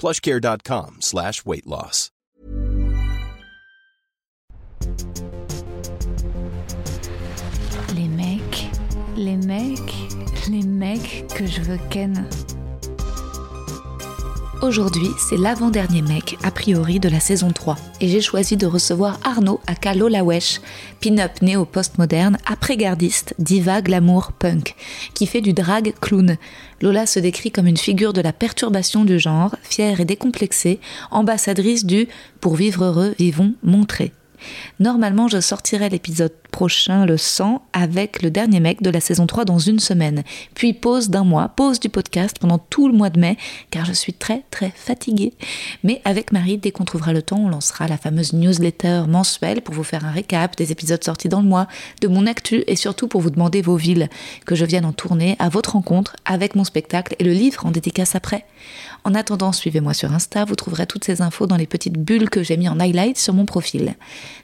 plushcare.com slash weight loss. Les mecs, les mecs, les mecs que je veux ken. Aujourd'hui, c'est l'avant-dernier mec, a priori, de la saison 3. Et j'ai choisi de recevoir Arnaud à Lola Wesh, pin-up néo-postmoderne, après-gardiste, diva, glamour, punk, qui fait du drag clown. Lola se décrit comme une figure de la perturbation du genre, fière et décomplexée, ambassadrice du Pour vivre heureux, vivons, montrer. Normalement, je sortirai l'épisode prochain, le 100, avec le dernier mec de la saison 3 dans une semaine. Puis pause d'un mois, pause du podcast pendant tout le mois de mai, car je suis très très fatiguée. Mais avec Marie, dès qu'on trouvera le temps, on lancera la fameuse newsletter mensuelle pour vous faire un récap des épisodes sortis dans le mois, de mon actu et surtout pour vous demander vos villes, que je vienne en tournée à votre rencontre avec mon spectacle et le livre en dédicace après. En attendant, suivez-moi sur Insta, vous trouverez toutes ces infos dans les petites bulles que j'ai mis en highlight sur mon profil.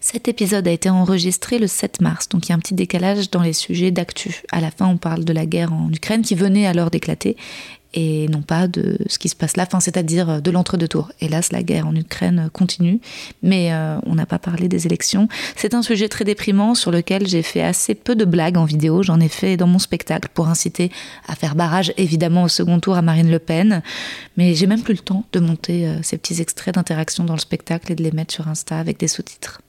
Cet épisode a été enregistré le 7 mars, donc il y a un petit décalage dans les sujets d'actu. À la fin, on parle de la guerre en Ukraine qui venait alors d'éclater et non pas de ce qui se passe là, enfin, c'est-à-dire de l'entre-deux tours. Hélas, la guerre en Ukraine continue, mais euh, on n'a pas parlé des élections. C'est un sujet très déprimant sur lequel j'ai fait assez peu de blagues en vidéo. J'en ai fait dans mon spectacle pour inciter à faire barrage, évidemment, au second tour à Marine Le Pen. Mais j'ai même plus le temps de monter euh, ces petits extraits d'interaction dans le spectacle et de les mettre sur Insta avec des sous-titres.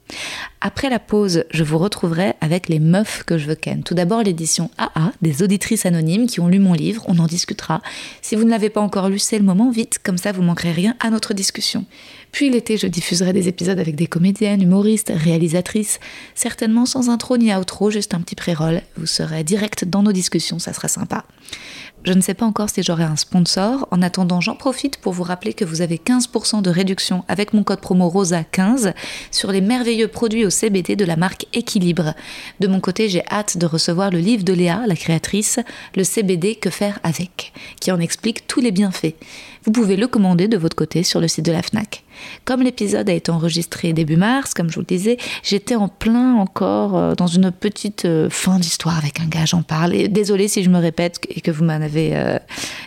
Après la pause, je vous retrouverai avec les meufs que je veux ken. Tout d'abord l'édition AA, des auditrices anonymes qui ont lu mon livre, on en discutera. Si vous ne l'avez pas encore lu, c'est le moment, vite, comme ça vous manquerez rien à notre discussion. Puis l'été, je diffuserai des épisodes avec des comédiennes, humoristes, réalisatrices, certainement sans intro ni outro, juste un petit pré-roll. Vous serez direct dans nos discussions, ça sera sympa. Je ne sais pas encore si j'aurai un sponsor. En attendant, j'en profite pour vous rappeler que vous avez 15% de réduction avec mon code promo ROSA15 sur les merveilleux produits au CBD de la marque Équilibre. De mon côté, j'ai hâte de recevoir le livre de Léa, la créatrice, le CBD Que faire avec, qui en explique tous les bienfaits. Vous pouvez le commander de votre côté sur le site de la FNAC. Comme l'épisode a été enregistré début mars, comme je vous le disais, j'étais en plein encore euh, dans une petite euh, fin d'histoire avec un gars, j'en parle. Et désolé si je me répète et que vous m'en avez euh,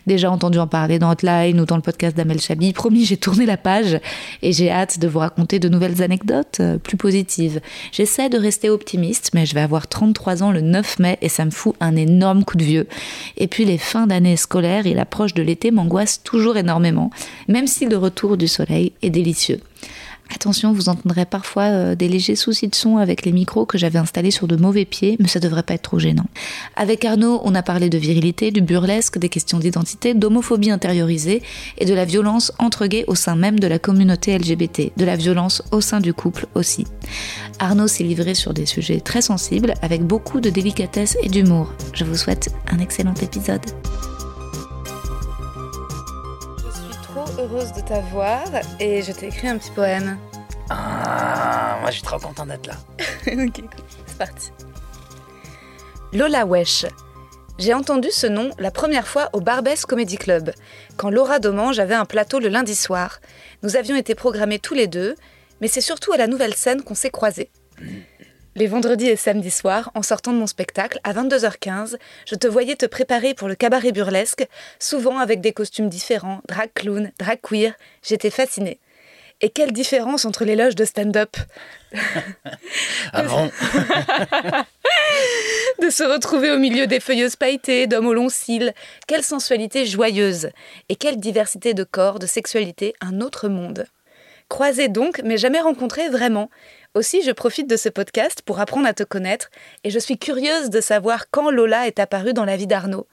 déjà entendu en parler dans Hotline ou dans le podcast d'Amel Chabi. Promis, j'ai tourné la page et j'ai hâte de vous raconter de nouvelles anecdotes plus positives. J'essaie de rester optimiste, mais je vais avoir 33 ans le 9 mai et ça me fout un énorme coup de vieux. Et puis les fins d'année scolaires et l'approche de l'été m'angoissent toujours énormément, même si le retour du soleil est Attention, vous entendrez parfois euh, des légers soucis de son avec les micros que j'avais installés sur de mauvais pieds, mais ça devrait pas être trop gênant. Avec Arnaud, on a parlé de virilité, du burlesque, des questions d'identité, d'homophobie intériorisée et de la violence entre gays au sein même de la communauté LGBT, de la violence au sein du couple aussi. Arnaud s'est livré sur des sujets très sensibles avec beaucoup de délicatesse et d'humour. Je vous souhaite un excellent épisode. Heureuse de t'avoir et je t'ai écrit un petit poème. Ah, moi je suis trop content d'être là. ok, c'est parti. Lola Wesh. J'ai entendu ce nom la première fois au Barbès Comedy Club, quand Laura Domange avait un plateau le lundi soir. Nous avions été programmés tous les deux, mais c'est surtout à la nouvelle scène qu'on s'est croisés. Les vendredis et samedis soirs, en sortant de mon spectacle, à 22h15, je te voyais te préparer pour le cabaret burlesque, souvent avec des costumes différents, drag clown, drag queer. J'étais fascinée. Et quelle différence entre les loges de stand-up Ah bon De se retrouver au milieu des feuilleuses pailletées, d'hommes aux longs cils. Quelle sensualité joyeuse Et quelle diversité de corps, de sexualité, un autre monde. Croisé donc, mais jamais rencontré vraiment. Aussi, je profite de ce podcast pour apprendre à te connaître et je suis curieuse de savoir quand Lola est apparue dans la vie d'Arnaud.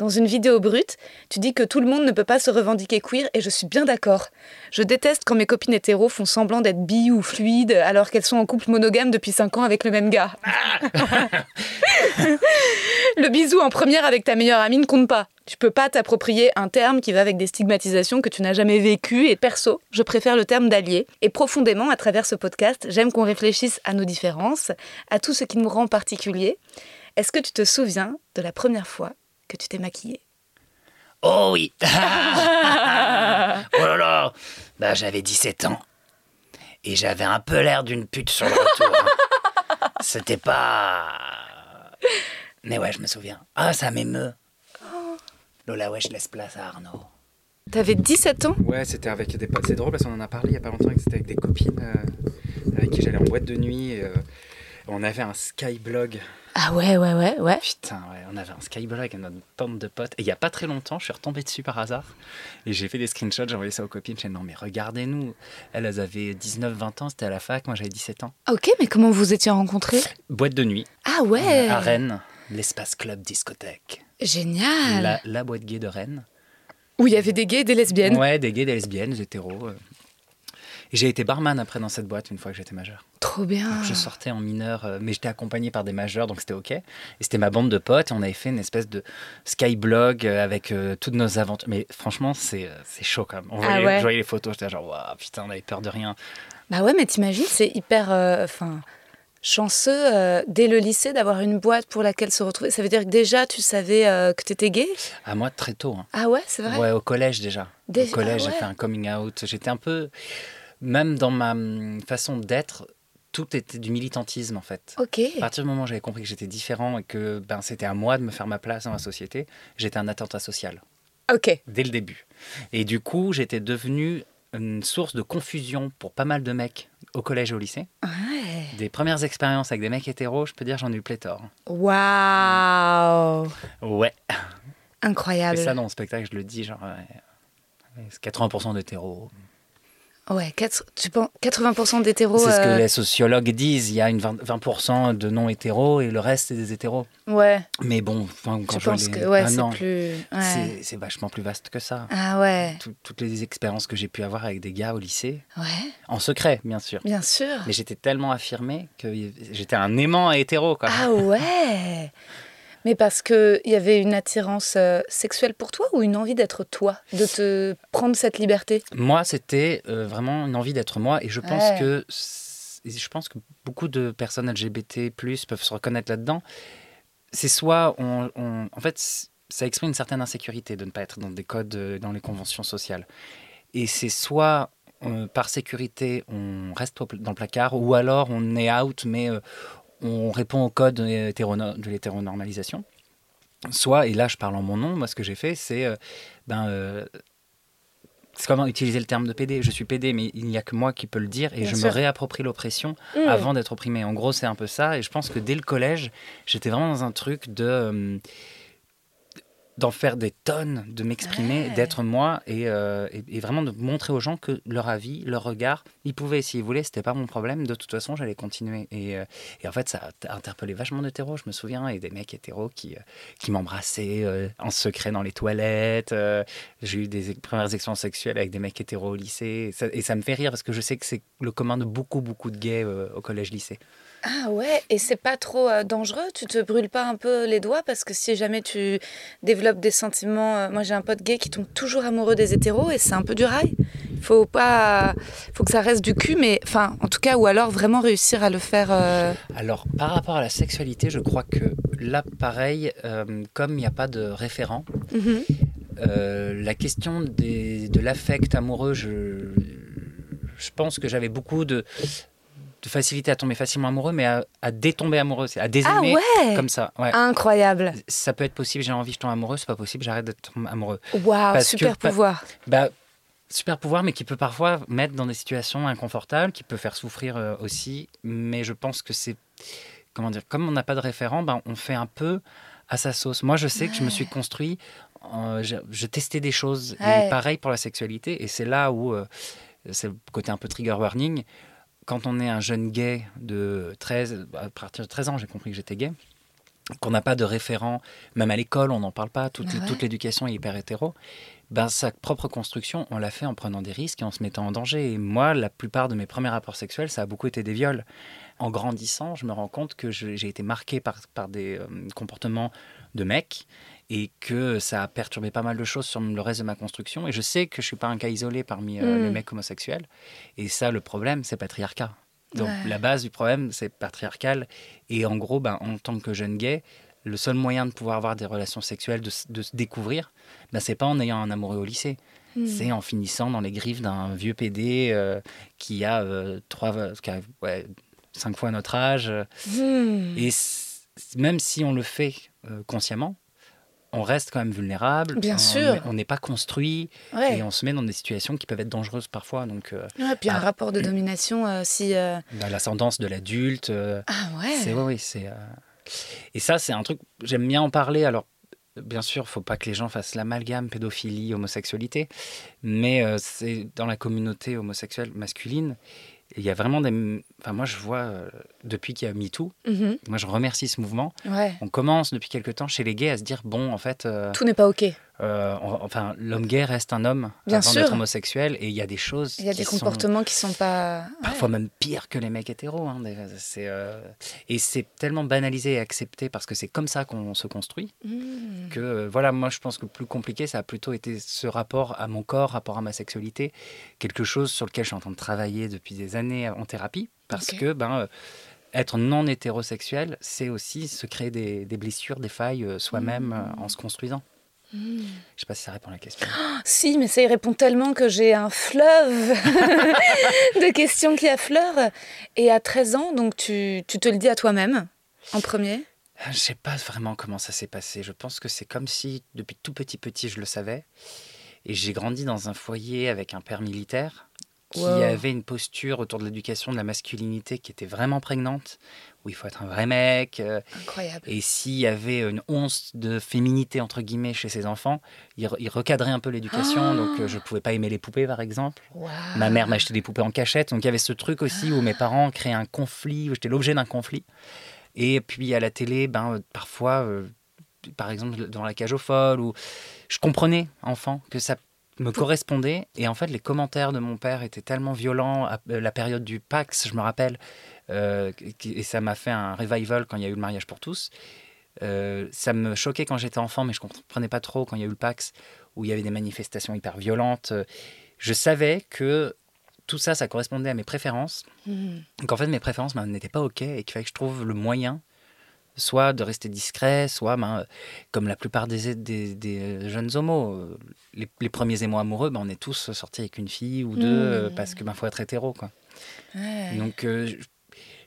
Dans une vidéo brute, tu dis que tout le monde ne peut pas se revendiquer queer et je suis bien d'accord. Je déteste quand mes copines hétéros font semblant d'être bi ou fluides alors qu'elles sont en couple monogame depuis 5 ans avec le même gars. le bisou en première avec ta meilleure amie ne compte pas. Tu peux pas t'approprier un terme qui va avec des stigmatisations que tu n'as jamais vécues et perso, je préfère le terme d'allié. Et profondément, à travers ce podcast, j'aime qu'on réfléchisse à nos différences, à tout ce qui nous rend particuliers. Est-ce que tu te souviens de la première fois que tu t'es maquillée? Oh oui Oh là là Bah j'avais 17 ans. Et j'avais un peu l'air d'une pute sur le retour. hein. C'était pas... Mais ouais, je me souviens. Ah, ça m'émeut. Lola, ouais, je laisse place à Arnaud. T'avais 17 ans? Ouais, c'était avec des potes. C'est drôle parce qu'on en a parlé il y a pas longtemps. que C'était avec des copines euh, avec qui j'allais en boîte de nuit. Et, euh, on avait un skyblog. Ah ouais, ouais, ouais, ouais. Putain, ouais, on avait un skyblog avec notre bande de potes. Et il y a pas très longtemps, je suis retombé dessus par hasard. Et j'ai fait des screenshots, j'ai envoyé ça aux copines. J'ai dit non, mais regardez-nous. Elles, elles avaient 19-20 ans, c'était à la fac. Moi, j'avais 17 ans. Ok, mais comment vous étiez rencontrés? Boîte de nuit Ah ouais à Rennes, l'espace club discothèque. Génial La, la boîte gay de Rennes. Où il y avait des gays et des lesbiennes Ouais, des gays, des lesbiennes, des hétéros. euh. J'ai été barman après dans cette boîte une fois que j'étais majeur. Trop bien Donc, je sortais en mineur, euh, mais j'étais accompagné par des majeurs, donc c'était ok. Et c'était ma bande de potes, et on avait fait une espèce de skyblog euh, avec euh, toutes nos aventures. Mais franchement, c'est chaud quand même. On Ah voyait, ouais. Je voyais les photos, j'étais genre, waouh, putain, on avait peur de rien. Bah ouais, mais t'imagines, c'est hyper euh, enfin, chanceux euh, dès le lycée d'avoir une boîte pour laquelle se retrouver. Ça veut dire que déjà tu savais euh, que t'étais gay? À moi, très tôt. hein. Ah ouais, c'est vrai? Ouais, au collège déjà. Déjà, au collège, ah j'ai fait un coming out. J'étais un peu. Même dans ma hum, façon d'être, tout était du militantisme en fait. Ok. À partir du moment où j'avais compris que j'étais différent et que ben, c'était à moi de me faire ma place dans la société, j'étais un attentat social. Ok. dès le début. Et du coup, j'étais devenu une source de confusion pour pas mal de mecs au collège et au lycée. Ouais. Des premières expériences avec des mecs hétéros, je peux dire, j'en ai eu pléthore. Waouh Ouais. Incroyable. Et ça, dans mon spectacle, je le dis, genre, ouais, ouais, c'est 80% d'hétéros. Ouais, quatre- tu penses 80% d'hétéros. C'est ce que euh, les sociologues disent. Il y a une 20%, 20% de non-hétéros et le reste, c'est des hétéros. Ouais, Mais bon, quand je je pense les- que ouais, Ah c'est non, plus. Ouais. c'est- c'est vachement plus vaste que ça. Ah ouais. Tout- toutes les expériences que j'ai pu avoir avec des gars au lycée, Ouais, en secret, bien sûr. bien sûr. Mais j'étais tellement affirmé que j'étais un aimant hétéro. Quoi. Ah ouais Mais parce qu'il y avait une attirance euh, sexuelle pour toi ou une envie d'être toi De te prendre cette liberté? Moi, c'était euh, vraiment une envie d'être moi. Et je pense, Ouais. que, je pense que beaucoup de personnes LGBT peuvent se reconnaître là-dedans. C'est soit, on, on- en fait, ça exprime une certaine insécurité de ne pas être dans des codes, euh, dans les conventions sociales. Et c'est soit euh, par sécurité, on reste dans le placard, ou alors on est out, mais euh, on répond au code de l'hétéronormalisation. Soit, et là je parle en mon nom, moi ce que j'ai fait, c'est euh, ben, euh, c'est comment utiliser le terme de PD. Je suis PD, mais il n'y a que moi qui peux le dire et Bien je sûr. me réapproprie l'oppression Mm. avant d'être opprimé. En gros, c'est un peu ça. Et je pense que dès le collège, j'étais vraiment dans un truc de euh, d'en faire des tonnes, de m'exprimer, Ouais. d'être moi et, euh, et, et vraiment de montrer aux gens que leur avis, leur regard, ils pouvaient, s'ils voulaient, c'était pas mon problème. De toute façon, j'allais continuer. Et, euh, et en fait, ça a interpellé vachement d'hétéros, je me souviens, et des mecs hétéros qui, euh, qui m'embrassaient euh, en secret dans les toilettes. J'ai eu des premières expériences sexuelles avec des mecs hétéros au lycée. Et ça, et ça me fait rire parce que je sais que c'est le commun de beaucoup, beaucoup de gays au collège-lycée. Ah ouais, et c'est pas trop euh, dangereux? Tu te brûles pas un peu les doigts? Parce que si jamais tu développes des sentiments. euh, moi j'ai un pote gay qui tombe toujours amoureux des hétéros et c'est un peu du rail. Faut pas. Faut que ça reste du cul, mais. Enfin, en tout cas, ou alors vraiment réussir à le faire. euh, Alors, par rapport à la sexualité, je crois que là, pareil, euh, comme il n'y a pas de référent, mhm. euh, la question des- de l'affect amoureux, je, je pense que j'avais beaucoup de, de facilité à tomber facilement amoureux, mais à, à détomber amoureux, c'est à Ah désaimer ouais comme ça. Ouais. Incroyable. Ça peut être possible, j'ai envie, je tombe amoureux, c'est pas possible, j'arrête d'être amoureux. Waouh, que super pouvoir. Bah, super pouvoir, mais qui peut parfois mettre dans des situations inconfortables, qui peut faire souffrir euh, aussi. Mais je pense que c'est. Comment dire Comme on n'a pas de référent, ben, on fait un peu à sa sauce. Moi, je sais que je me suis construit. euh, je, je testais des choses. Ouais. Et pareil pour la sexualité. Et c'est là où. euh, c'est le côté un peu trigger warning. Quand on est un jeune gay de 13, à partir de 13 ans, j'ai compris que j'étais gay, qu'on n'a pas de référent, même à l'école, on n'en parle pas, toute, Ah ouais. toute l'éducation est hyper hétéro, ben, sa propre construction, on l'a fait en prenant des risques et en se mettant en danger. Et moi, la plupart de mes premiers rapports sexuels, ça a beaucoup été des viols. En grandissant, je me rends compte que j'ai été marqué par, par des euh, comportements de mecs et que ça a perturbé pas mal de choses sur le reste de ma construction. Et je sais que je suis pas un cas isolé parmi euh, les mecs homosexuels. Et ça, le problème, c'est patriarcat. Donc Ouais. la base du problème, c'est patriarcal. Et en gros, ben, en tant que jeune gay, le seul moyen de pouvoir avoir des relations sexuelles, de, de se découvrir, ben, c'est pas en ayant un amoureux au lycée. Hmm. C'est en finissant dans les griffes d'un vieux PD euh, qui a, euh, trois, qui a ouais, cinq fois notre âge. Hmm. et même si on le fait consciemment, on reste quand même vulnérable. Bien On- sûr. On n'est pas construit Ouais. et on se met dans des situations qui peuvent être dangereuses parfois. Donc, euh, Ouais, puis un Ah. rapport de domination euh, si. euh, bah, l'ascendance de l'adulte. euh, Ah ouais. C'est oui, c'est. Et ça, c'est un truc. J'aime bien en parler. Alors, bien sûr, faut pas que les gens fassent l'amalgame pédophilie, homosexualité, mais c'est dans la communauté homosexuelle masculine. Il y a vraiment des. Enfin, moi, je vois euh, depuis qu'il y a MeToo. Mhm. Moi, je remercie ce mouvement. Ouais. On commence depuis quelque temps chez les gays à se dire bon, en fait, euh, Tout n'est pas ok. Euh, enfin, l'homme gay reste un homme Bien avant d'être homosexuel, et il y a des choses. Il y a des sont- comportements qui sont pas. Ouais. parfois même pire que les mecs hétéros. hein, c'est, euh, Et c'est tellement banalisé et accepté parce que c'est comme ça qu'on se construit Hmm. que euh, voilà, moi je pense que le plus compliqué, ça a plutôt été ce rapport à mon corps, rapport à ma sexualité, quelque chose sur lequel je suis en train de travailler depuis des années en thérapie parce que ben, être non hétérosexuel, c'est aussi se créer des, des blessures, des failles soi-même euh, en se construisant. Je sais pas si ça répond à la question. Si, mais ça y répond tellement que j'ai un fleuve de questions qui affleurent. Et à 13 ans, donc tu, tu te le dis à toi-même en premier? Je sais pas vraiment comment ça s'est passé. Je pense que c'est comme si depuis tout petit petit je le savais. Et j'ai grandi dans un foyer avec un père militaire qui Wow. avait une posture autour de l'éducation de la masculinité qui était vraiment prégnante, où il faut être un vrai mec. euh, Incroyable. et s'il y avait une once de féminité entre guillemets chez ses enfants, il, re- il recadrait un peu l'éducation. Ah. Donc euh, je pouvais pas aimer les poupées par exemple. Ma mère m'achetait des poupées en cachette. Donc il y avait ce truc aussi où mes parents créaient un conflit, où j'étais l'objet d'un conflit. Et puis à la télé, ben, euh, parfois, euh, par exemple dans la cage aux folles, où je comprenais, enfant, que ça me correspondait. Et en fait, les commentaires de mon père étaient tellement violents. À euh, la période du Pax, je me rappelle, euh, et ça m'a fait un revival quand il y a eu le mariage pour tous. Euh, ça me choquait quand j'étais enfant, mais je comprenais pas trop quand il y a eu le Pax, où il y avait des manifestations hyper violentes. Je savais que tout ça, ça correspondait à mes préférences. Hmm. Donc en fait, mes préférences ben, n'étaient pas OK et qu'il fallait que je trouve le moyen, soit de rester discret, soit, ben, euh, comme la plupart des, des, des jeunes homos, euh, les, les premiers émois amoureux, ben, on est tous sortis avec une fille ou deux euh, Mmh. parce que ben, faut être hétéro. Quoi. Ouais. Donc euh,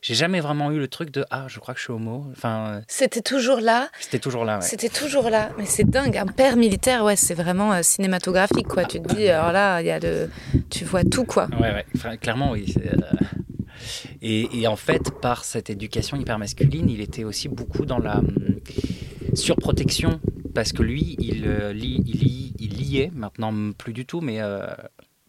j'ai jamais vraiment eu le truc de Ah, je crois que je suis homo. Enfin, euh, C'était toujours là. c'était toujours là. Ouais. C'était toujours là. Mais c'est dingue. Un père militaire, ouais, c'est vraiment euh, cinématographique, quoi. Tu te dis, alors là, il y a le... tu vois tout, quoi. Ouais, ouais, Enfin, clairement, oui. euh, Et, et en fait, par cette éducation hyper masculine, il était aussi beaucoup dans la hum, surprotection. Parce que lui, il, euh, il, lie- il liait, maintenant plus du tout, mais euh,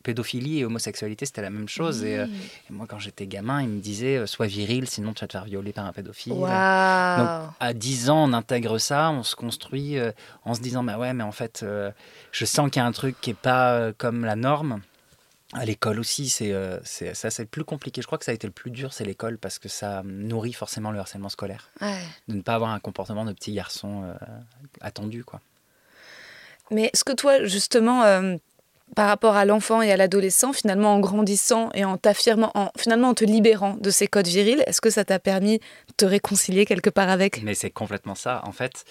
pédophilie et homosexualité, c'était la même chose. Et, euh, et moi, quand j'étais gamin, il me disait euh, Sois viril, sinon tu vas te faire violer par un pédophile. Waouh. À 10 ans, on intègre ça, on se construit euh, en se disant, bah ouais, mais en fait, je sens qu'il y a un truc qui est pas comme la norme. À l'école aussi, c'est euh, ça, c'est le plus compliqué. Je crois que ça a été le plus dur, c'est l'école, parce que ça nourrit forcément le harcèlement scolaire. Ouais. De ne pas avoir un comportement de petit garçon euh, attendu, quoi. Mais est-ce que toi, justement, euh, par rapport à l'enfant et à l'adolescent, finalement, en grandissant et en t'affirmant, en, finalement, en te libérant de ces codes virils, est-ce que ça t'a permis de te réconcilier quelque part avec? Mais c'est complètement ça. En fait,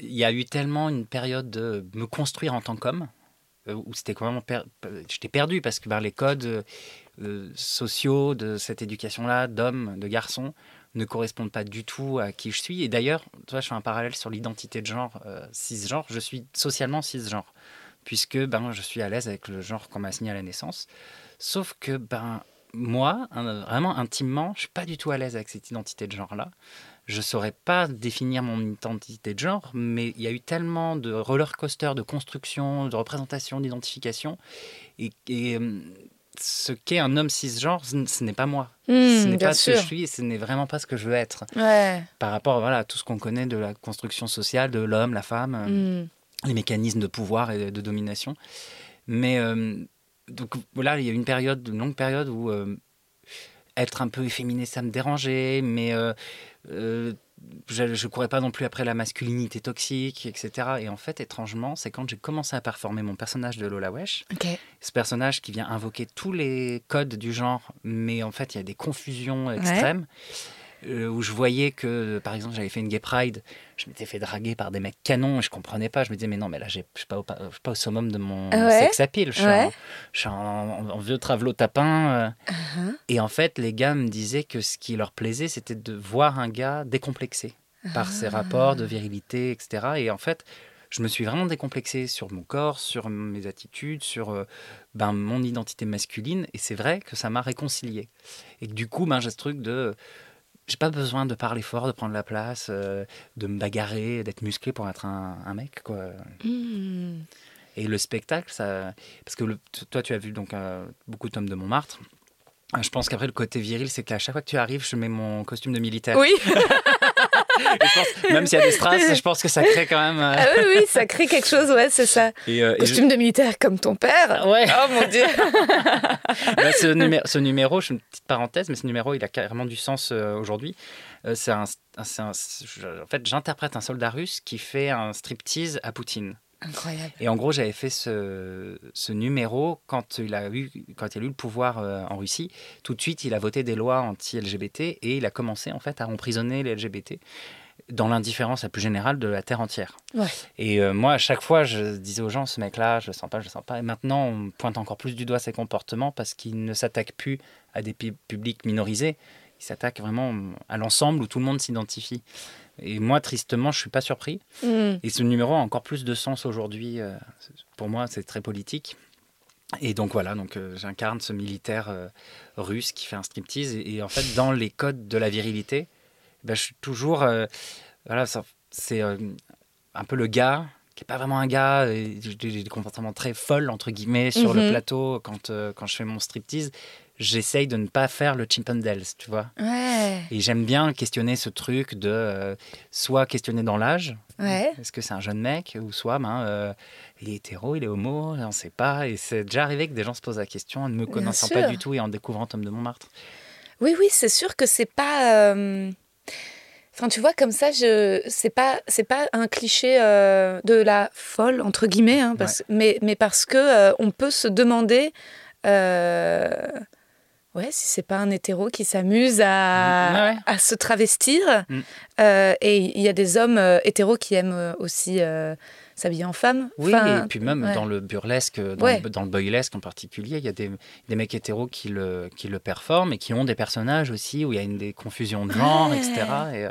il y a eu tellement une période de me construire en tant qu'homme où c'était vraiment per- j'étais perdu parce que ben, les codes euh, euh, sociaux de cette éducation-là, d'homme, de garçon, ne correspondent pas du tout à qui je suis. Et d'ailleurs, tu vois, je fais un parallèle sur l'identité de genre euh, cisgenre. Je suis socialement cisgenre puisque ben, je suis à l'aise avec le genre qu'on m'a assigné à la naissance. Sauf que ben, moi, vraiment intimement, je suis pas du tout à l'aise avec cette identité de genre-là. Je saurais pas définir mon identité de genre, mais il y a eu tellement de roller coaster, de construction, de représentation, d'identification, et, et, euh, ce qu'est un homme cisgenre, ce n'est pas moi. Hmm, ce n'est pas ce que je suis et ce n'est vraiment pas ce que je veux être. Ouais. Par rapport voilà, à tout ce qu'on connaît de la construction sociale, de l'homme, la femme, euh, Hmm. les mécanismes de pouvoir et de domination. Mais euh, donc voilà, il y a une période, une longue période où euh, être un peu efféminé, ça me dérangeait, mais euh, euh, je ne courais pas non plus après la masculinité toxique, etc. Et en fait, étrangement, c'est quand j'ai commencé à performer mon personnage de Lola Wesh, ce personnage qui vient invoquer tous les codes du genre, mais en fait, il y a des confusions extrêmes. Où je voyais que, par exemple, j'avais fait une gay pride, je m'étais fait draguer par des mecs canons et je comprenais pas. Je me disais, mais non, mais là, je suis pas, au, pas au summum de mon Ah ouais? sex appeal. Je suis, Ouais. en, je suis en- en- en vieux travelot tapin. euh. Uh-huh. Et en fait, les gars me disaient que ce qui leur plaisait, c'était de voir un gars décomplexé par Ah. ses rapports de virilité, etc. Et en fait, je me suis vraiment décomplexé sur mon corps, sur mes attitudes, sur euh, ben, mon identité masculine. Et c'est vrai que ça m'a réconcilié. Et que du coup, ben, j'ai ce truc de. J'ai pas besoin de parler fort, de prendre la place, euh, de me bagarrer, d'être musclé pour être un, un mec. Quoi. Hmm. Et le spectacle, ça. Parce que le- toi, tu as vu donc euh, beaucoup de tomes de Montmartre. Euh, Je pense qu'après, le côté viril, c'est qu'à chaque fois que tu arrives, je mets mon costume de militaire. Oui. Pense- même s'il y a des strass, je pense que ça crée quand même. euh, Ah oui, oui, ça crée quelque chose, ouais, c'est ça. et, euh, et je- Costume de militaire comme ton père. Ouais. Oh mon dieu. Bah, ce, numé- ce numéro, je fais une petite parenthèse, mais ce numéro, il a carrément du sens euh, aujourd'hui. Euh, c'est en fait, j'interprète un soldat russe qui fait un striptease à Poutine. Incroyable. Et en gros, j'avais fait ce, ce numéro quand il, a eu, quand il a eu le pouvoir euh, en Russie. Tout de suite, il a voté des lois anti-LGBT et il a commencé en fait à emprisonner les LGBT dans l'indifférence la plus générale de la terre entière. Ouais. Et euh, moi, à chaque fois, je disais aux gens, ce mec-là, je le sens pas, je le sens pas. Et maintenant, on pointe encore plus du doigt ses comportements parce qu'il ne s'attaque plus à des pu- publics minorisés. Il s'attaque vraiment à l'ensemble où tout le monde s'identifie. Et moi, tristement, je suis pas surpris. Hmm. Et ce numéro a encore plus de sens aujourd'hui. euh, Pour moi, c'est très politique. Et donc voilà, donc euh, j'incarne ce militaire euh, russe qui fait un striptease. Et, et en fait, dans les codes de la virilité, ben, je suis toujours. euh, voilà, c'est un peu le gars qui est pas vraiment un gars. J'ai des comportements très folles, entre guillemets, sur le plateau quand, quand je fais mon striptease. J'essaye de ne pas faire le Chippendales, tu vois. Ouais. Et j'aime bien questionner ce truc de euh, soit questionner dans l'âge, Ouais. est-ce que c'est un jeune mec ou soit ben, euh, il est hétéro, il est homo, on ne sait pas. Et c'est déjà arrivé que des gens se posent la question en ne me connaissant pas du tout et en découvrant Tom de Montmartre. Oui, oui, c'est sûr que c'est pas. euh, Enfin, tu vois, comme ça, je... c'est pas, c'est pas un cliché euh, de la folle entre guillemets, hein, parce... mais, mais parce que euh, on peut se demander, ouais, si c'est pas un hétéro qui s'amuse à, Mm, ouais, à se travestir. Mm. Euh, et il y a des hommes euh, hétéros qui aiment euh, aussi s'habiller en femme. Oui, Enfin, et puis même ouais. dans le burlesque, dans, Ouais. le, dans le boylesque en particulier, il y a des, des mecs hétéros qui le, qui le performent et qui ont des personnages aussi où il y a une des confusions de genre, Ouais. etc. Et, euh,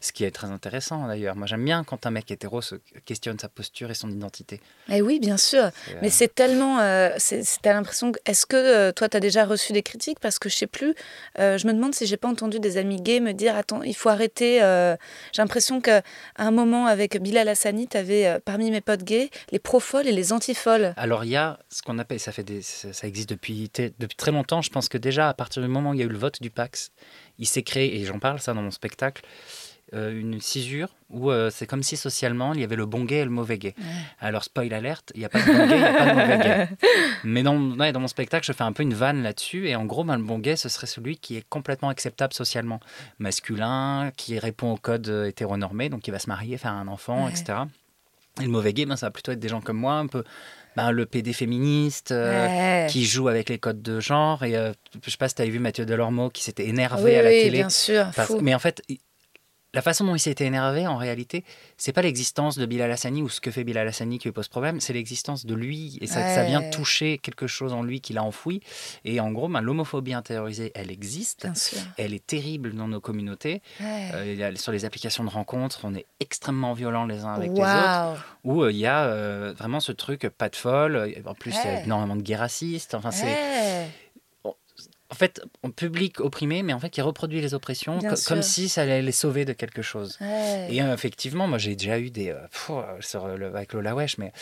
ce qui est très intéressant d'ailleurs. Moi j'aime bien quand un mec hétéro se questionne sa posture et son identité. Eh oui, bien sûr. Euh, Mais c'est tellement. Euh, c'est- T'as l'impression. que- Est-ce que euh, toi, t'as déjà reçu des critiques? Parce que je sais plus. je me demande si j'ai pas entendu des amis gays me dire Attends, il faut arrêter. J'ai l'impression qu'à un moment, avec Bilal Hassani, t'avais euh, parmi mes potes gays les profoles et les antifoles. Alors il y a ce qu'on appelle, ça fait des, ça existe depuis, très longtemps. Je pense que déjà à partir du moment où il y a eu le vote du Pax, il s'est créé, et j'en parle ça dans mon spectacle, euh, une cisure où euh, c'est comme si socialement il y avait le bon gay et le mauvais gay. Alors spoil alerte, il n'y a pas de bon gay, il n'y a pas de mauvais gay. Mais dans, ouais, dans mon spectacle, je fais un peu une vanne là-dessus, et en gros, ben, le bon gay, ce serait celui qui est complètement acceptable socialement, masculin, qui répond au code euh, hétéronormé, donc qui va se marier, faire un enfant, Ouais. etc. Et le mauvais gay, ben, ça va plutôt être des gens comme moi, un peu ben, le PD féministe, euh, Ouais. qui joue avec les codes de genre. Et euh, je sais pas si tu avais vu Mathieu Delormeau qui s'était énervé oui, à la oui, télé. bien sûr. Parce- mais en fait, la façon dont il s'était énervé, en réalité, c'est pas l'existence de Bilal Hassani ou ce que fait Bilal Hassani qui lui pose problème, c'est l'existence de lui. Et ça, ça vient toucher quelque chose en lui qu'il a enfoui. Et en gros, ben, l'homophobie intériorisée, elle existe. Elle est terrible dans nos communautés. Ouais. Euh, sur les applications de rencontres, on est extrêmement violents les uns avec les autres où euh, il y a euh, vraiment ce truc pas de folle. En plus, il y a énormément de gays racistes. Enfin, c'est. En fait public opprimé, mais en fait qui reproduit les oppressions Bien co- sûr. comme si ça allait les sauver de quelque chose. Ouais. Et euh, effectivement, moi j'ai déjà eu des pff, euh, sur le, avec Lola Wesh, mais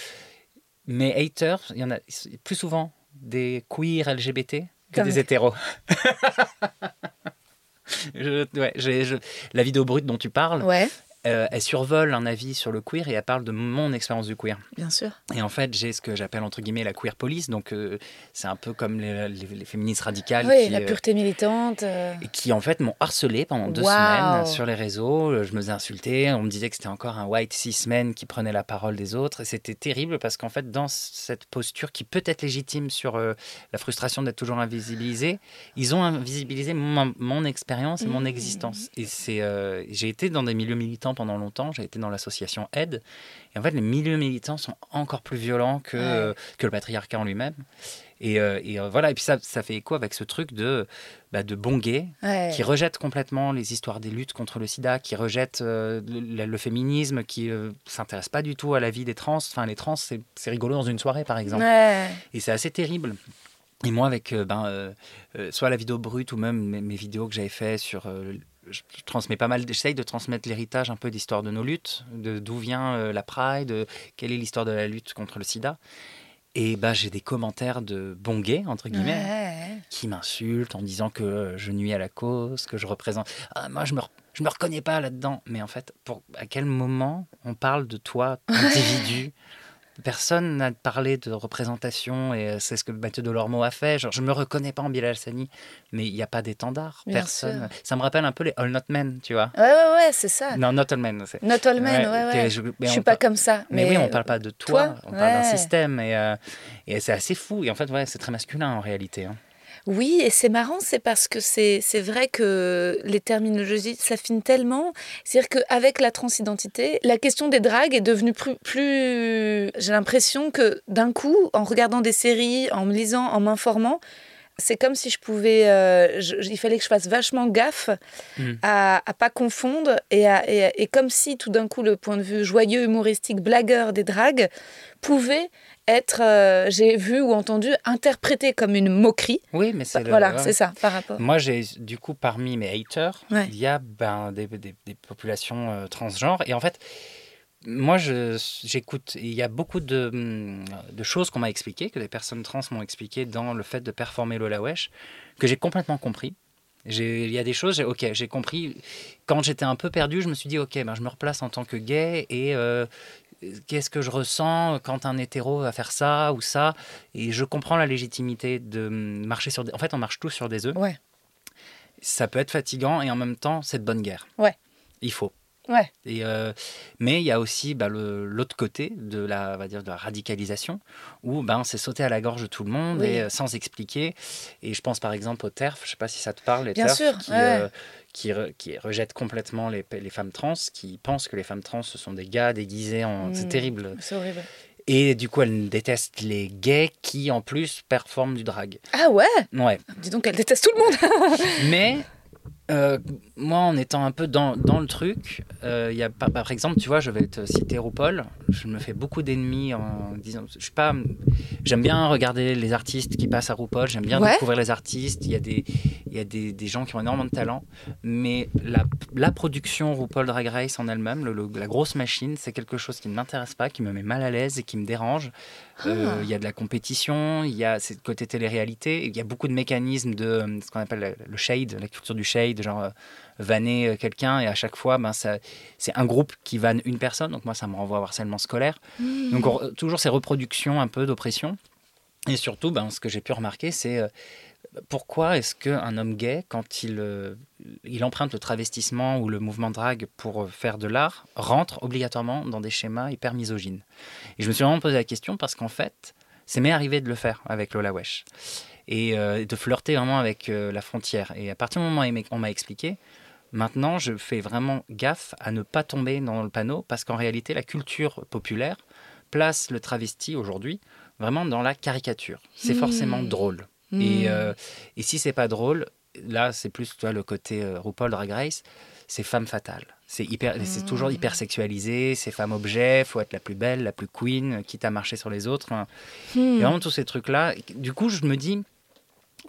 mes haters, il y en a plus souvent des queers LGBT que Comme- des hétéros. Je- ouais, j'ai- je- la vidéo brute dont tu parles, Ouais, euh, elle survole un avis sur le queer et elle parle de mon expérience du queer. bien sûr. Et en fait, j'ai ce que j'appelle entre guillemets la queer police. Donc, euh, c'est un peu comme les, les- les féministes radicales Oui, qui, la euh, pureté militante. euh, et qui en fait m'ont harcelé pendant deux semaines sur les réseaux. Je me faisais insulter. On me disait que c'était encore un white cis man qui prenait la parole des autres. Et c'était terrible parce qu'en fait, dans cette posture qui peut être légitime sur la frustration d'être toujours invisibilisé, ils ont invisibilisé mon, mon expérience et mon Mmh. existence. Et c'est, j'ai été dans des milieux militants pendant longtemps. J'ai été dans l'association Aide. Et en fait, les milieux militants sont encore plus violents que, Ouais. euh, que le patriarcat en lui-même. Et, euh, et, euh, voilà. Et puis ça, ça fait écho avec ce truc de, bah, de bon gay ouais. qui rejette complètement les histoires des luttes contre le sida, qui rejette euh, le, le féminisme, qui ne s'intéresse pas du tout à la vie des trans. Enfin, les trans, c'est rigolo dans une soirée, par exemple. Ouais. Et c'est assez terrible. Et moi, avec ben, soit la vidéo brute ou même mes, mes vidéos que j'avais fait sur. Je, transmets pas mal, j'essaye de transmettre l'héritage un peu d'histoire de nos luttes, de d'où vient euh, la Pride, de quelle est l'histoire de la lutte contre le sida. Et ben, j'ai des commentaires de bons gays, entre guillemets, Ouais. qui m'insultent en disant que euh, je nuis à la cause, que je représente. Ah, moi, je me, je me reconnais pas là-dedans. Mais en fait, pour, à quel moment on parle de toi, individu? Personne n'a parlé de représentation et euh, c'est ce que Mathieu Delormeau a fait. Genre, je me reconnais pas en Bilal Hassani, mais il n'y a pas d'étendard. Personne. sûr. Ça me rappelle un peu les All Not Men, tu vois. Ouais, ouais, ouais, c'est ça. Non, Not All Men. Not all men, ouais, ouais. Je, mais suis pas par- comme ça. mais, Mais, oui, on parle pas de toi, toi, on parle d'un système. Et, euh, et c'est assez fou. Et en fait, ouais, c'est très masculin en réalité. hein. Oui, et c'est marrant, c'est parce que c'est vrai que les terminologies s'affinent tellement. C'est-à-dire qu'avec la transidentité, la question des dragues est devenue plus. plus... J'ai l'impression que d'un coup, en regardant des séries, en me lisant, en m'informant, c'est comme si je pouvais. euh, je- il fallait que je fasse vachement gaffe Mm. à, à pas confondre et, à- et, et comme si tout d'un coup le point de vue joyeux, humoristique, blagueur des dragues pouvait être, euh, j'ai vu ou entendu, interprété comme une moquerie. Oui, mais c'est le- Voilà, c'est ça, par rapport. Moi, j'ai du coup parmi mes haters, Ouais. il y a ben, des, des- des populations euh, transgenres. Et en fait, moi, je- j'écoute. Il y a beaucoup de, hum, de choses qu'on m'a expliquées, que des personnes trans m'ont expliquées dans le fait de performer le Lawesh, que j'ai complètement compris. J'ai- Il y a des choses, j'ai- ok, j'ai compris. Quand j'étais un peu perdu, je me suis dit, ok, ben, je me replace en tant que gay et euh, qu'est-ce que je ressens quand un hétéro va faire ça ou ça Et je comprends la légitimité de marcher sur des. En fait, on marche tous sur des œufs. Ouais, Ça peut être fatigant et en même temps, c'est de bonne guerre. Ouais. Il faut. Ouais, Et, euh, mais il y a aussi bah, l'autre côté de la, on va dire, de la radicalisation, où ben, c'est sauter à la gorge de tout le monde Oui. et euh, sans expliquer. Et je pense par exemple au TERF, je ne sais pas si ça te parle, les Bien TERF sûr, qui, ouais. euh, qui, re- qui rejettent complètement les, les femmes trans, qui pensent que les femmes trans, ce sont des gars déguisés en... C'est Mm. terrible. c'est horrible. Et du coup, elles détestent les gays qui, en plus, performent du drag. Ah ouais? Ouais. Dis donc, elle déteste tout le monde. Mais euh, moi, en étant un peu dans, dans le truc, euh, y a, par, par exemple, tu vois, je vais te citer RuPaul. Je me fais beaucoup d'ennemis en disant, je suis pas, j'aime bien regarder les artistes qui passent à RuPaul. J'aime bien Ouais. découvrir les artistes. Il y a des, il y a des, des gens qui ont énormément de talent, mais la, la production RuPaul Drag Race en elle-même, le- le- la grosse machine, c'est quelque chose qui ne m'intéresse pas, qui me met mal à l'aise et qui me dérange. Euh, Ah. Il y a de la compétition, il y a le côté télé-réalité, il y a beaucoup de mécanismes de euh, ce qu'on appelle le- shade, la culture du shade, genre euh, vanner quelqu'un et à chaque fois, ben, c'est un groupe qui vanne une personne, donc moi ça me renvoie au harcèlement scolaire. Donc on- euh, toujours ces reproductions un peu d'oppression. Et surtout, ben, ce que j'ai pu remarquer, c'est pourquoi est-ce qu'un homme gay, quand il, euh, il emprunte le travestissement ou le mouvement drag pour faire de l'art, rentre obligatoirement dans des schémas hyper misogynes? Et je me suis vraiment posé la question parce qu'en fait, c'est m'est arrivé de le faire avec Lola Wesh et euh, de flirter vraiment avec euh, la frontière. Et à partir du moment où on m'a expliqué, maintenant je fais vraiment gaffe à ne pas tomber dans le panneau parce qu'en réalité, la culture populaire place le travesti aujourd'hui vraiment dans la caricature. C'est Hmm. forcément drôle. Et, euh, et si c'est pas drôle, là c'est plus toi le côté euh, RuPaul Drag Race, c'est femme fatale. C'est hyper, c'est toujours hyper sexualisé, c'est femme objet, faut être la plus belle, la plus queen, quitte à marcher sur les autres. Y a vraiment tous ces trucs là. Du coup, je me dis,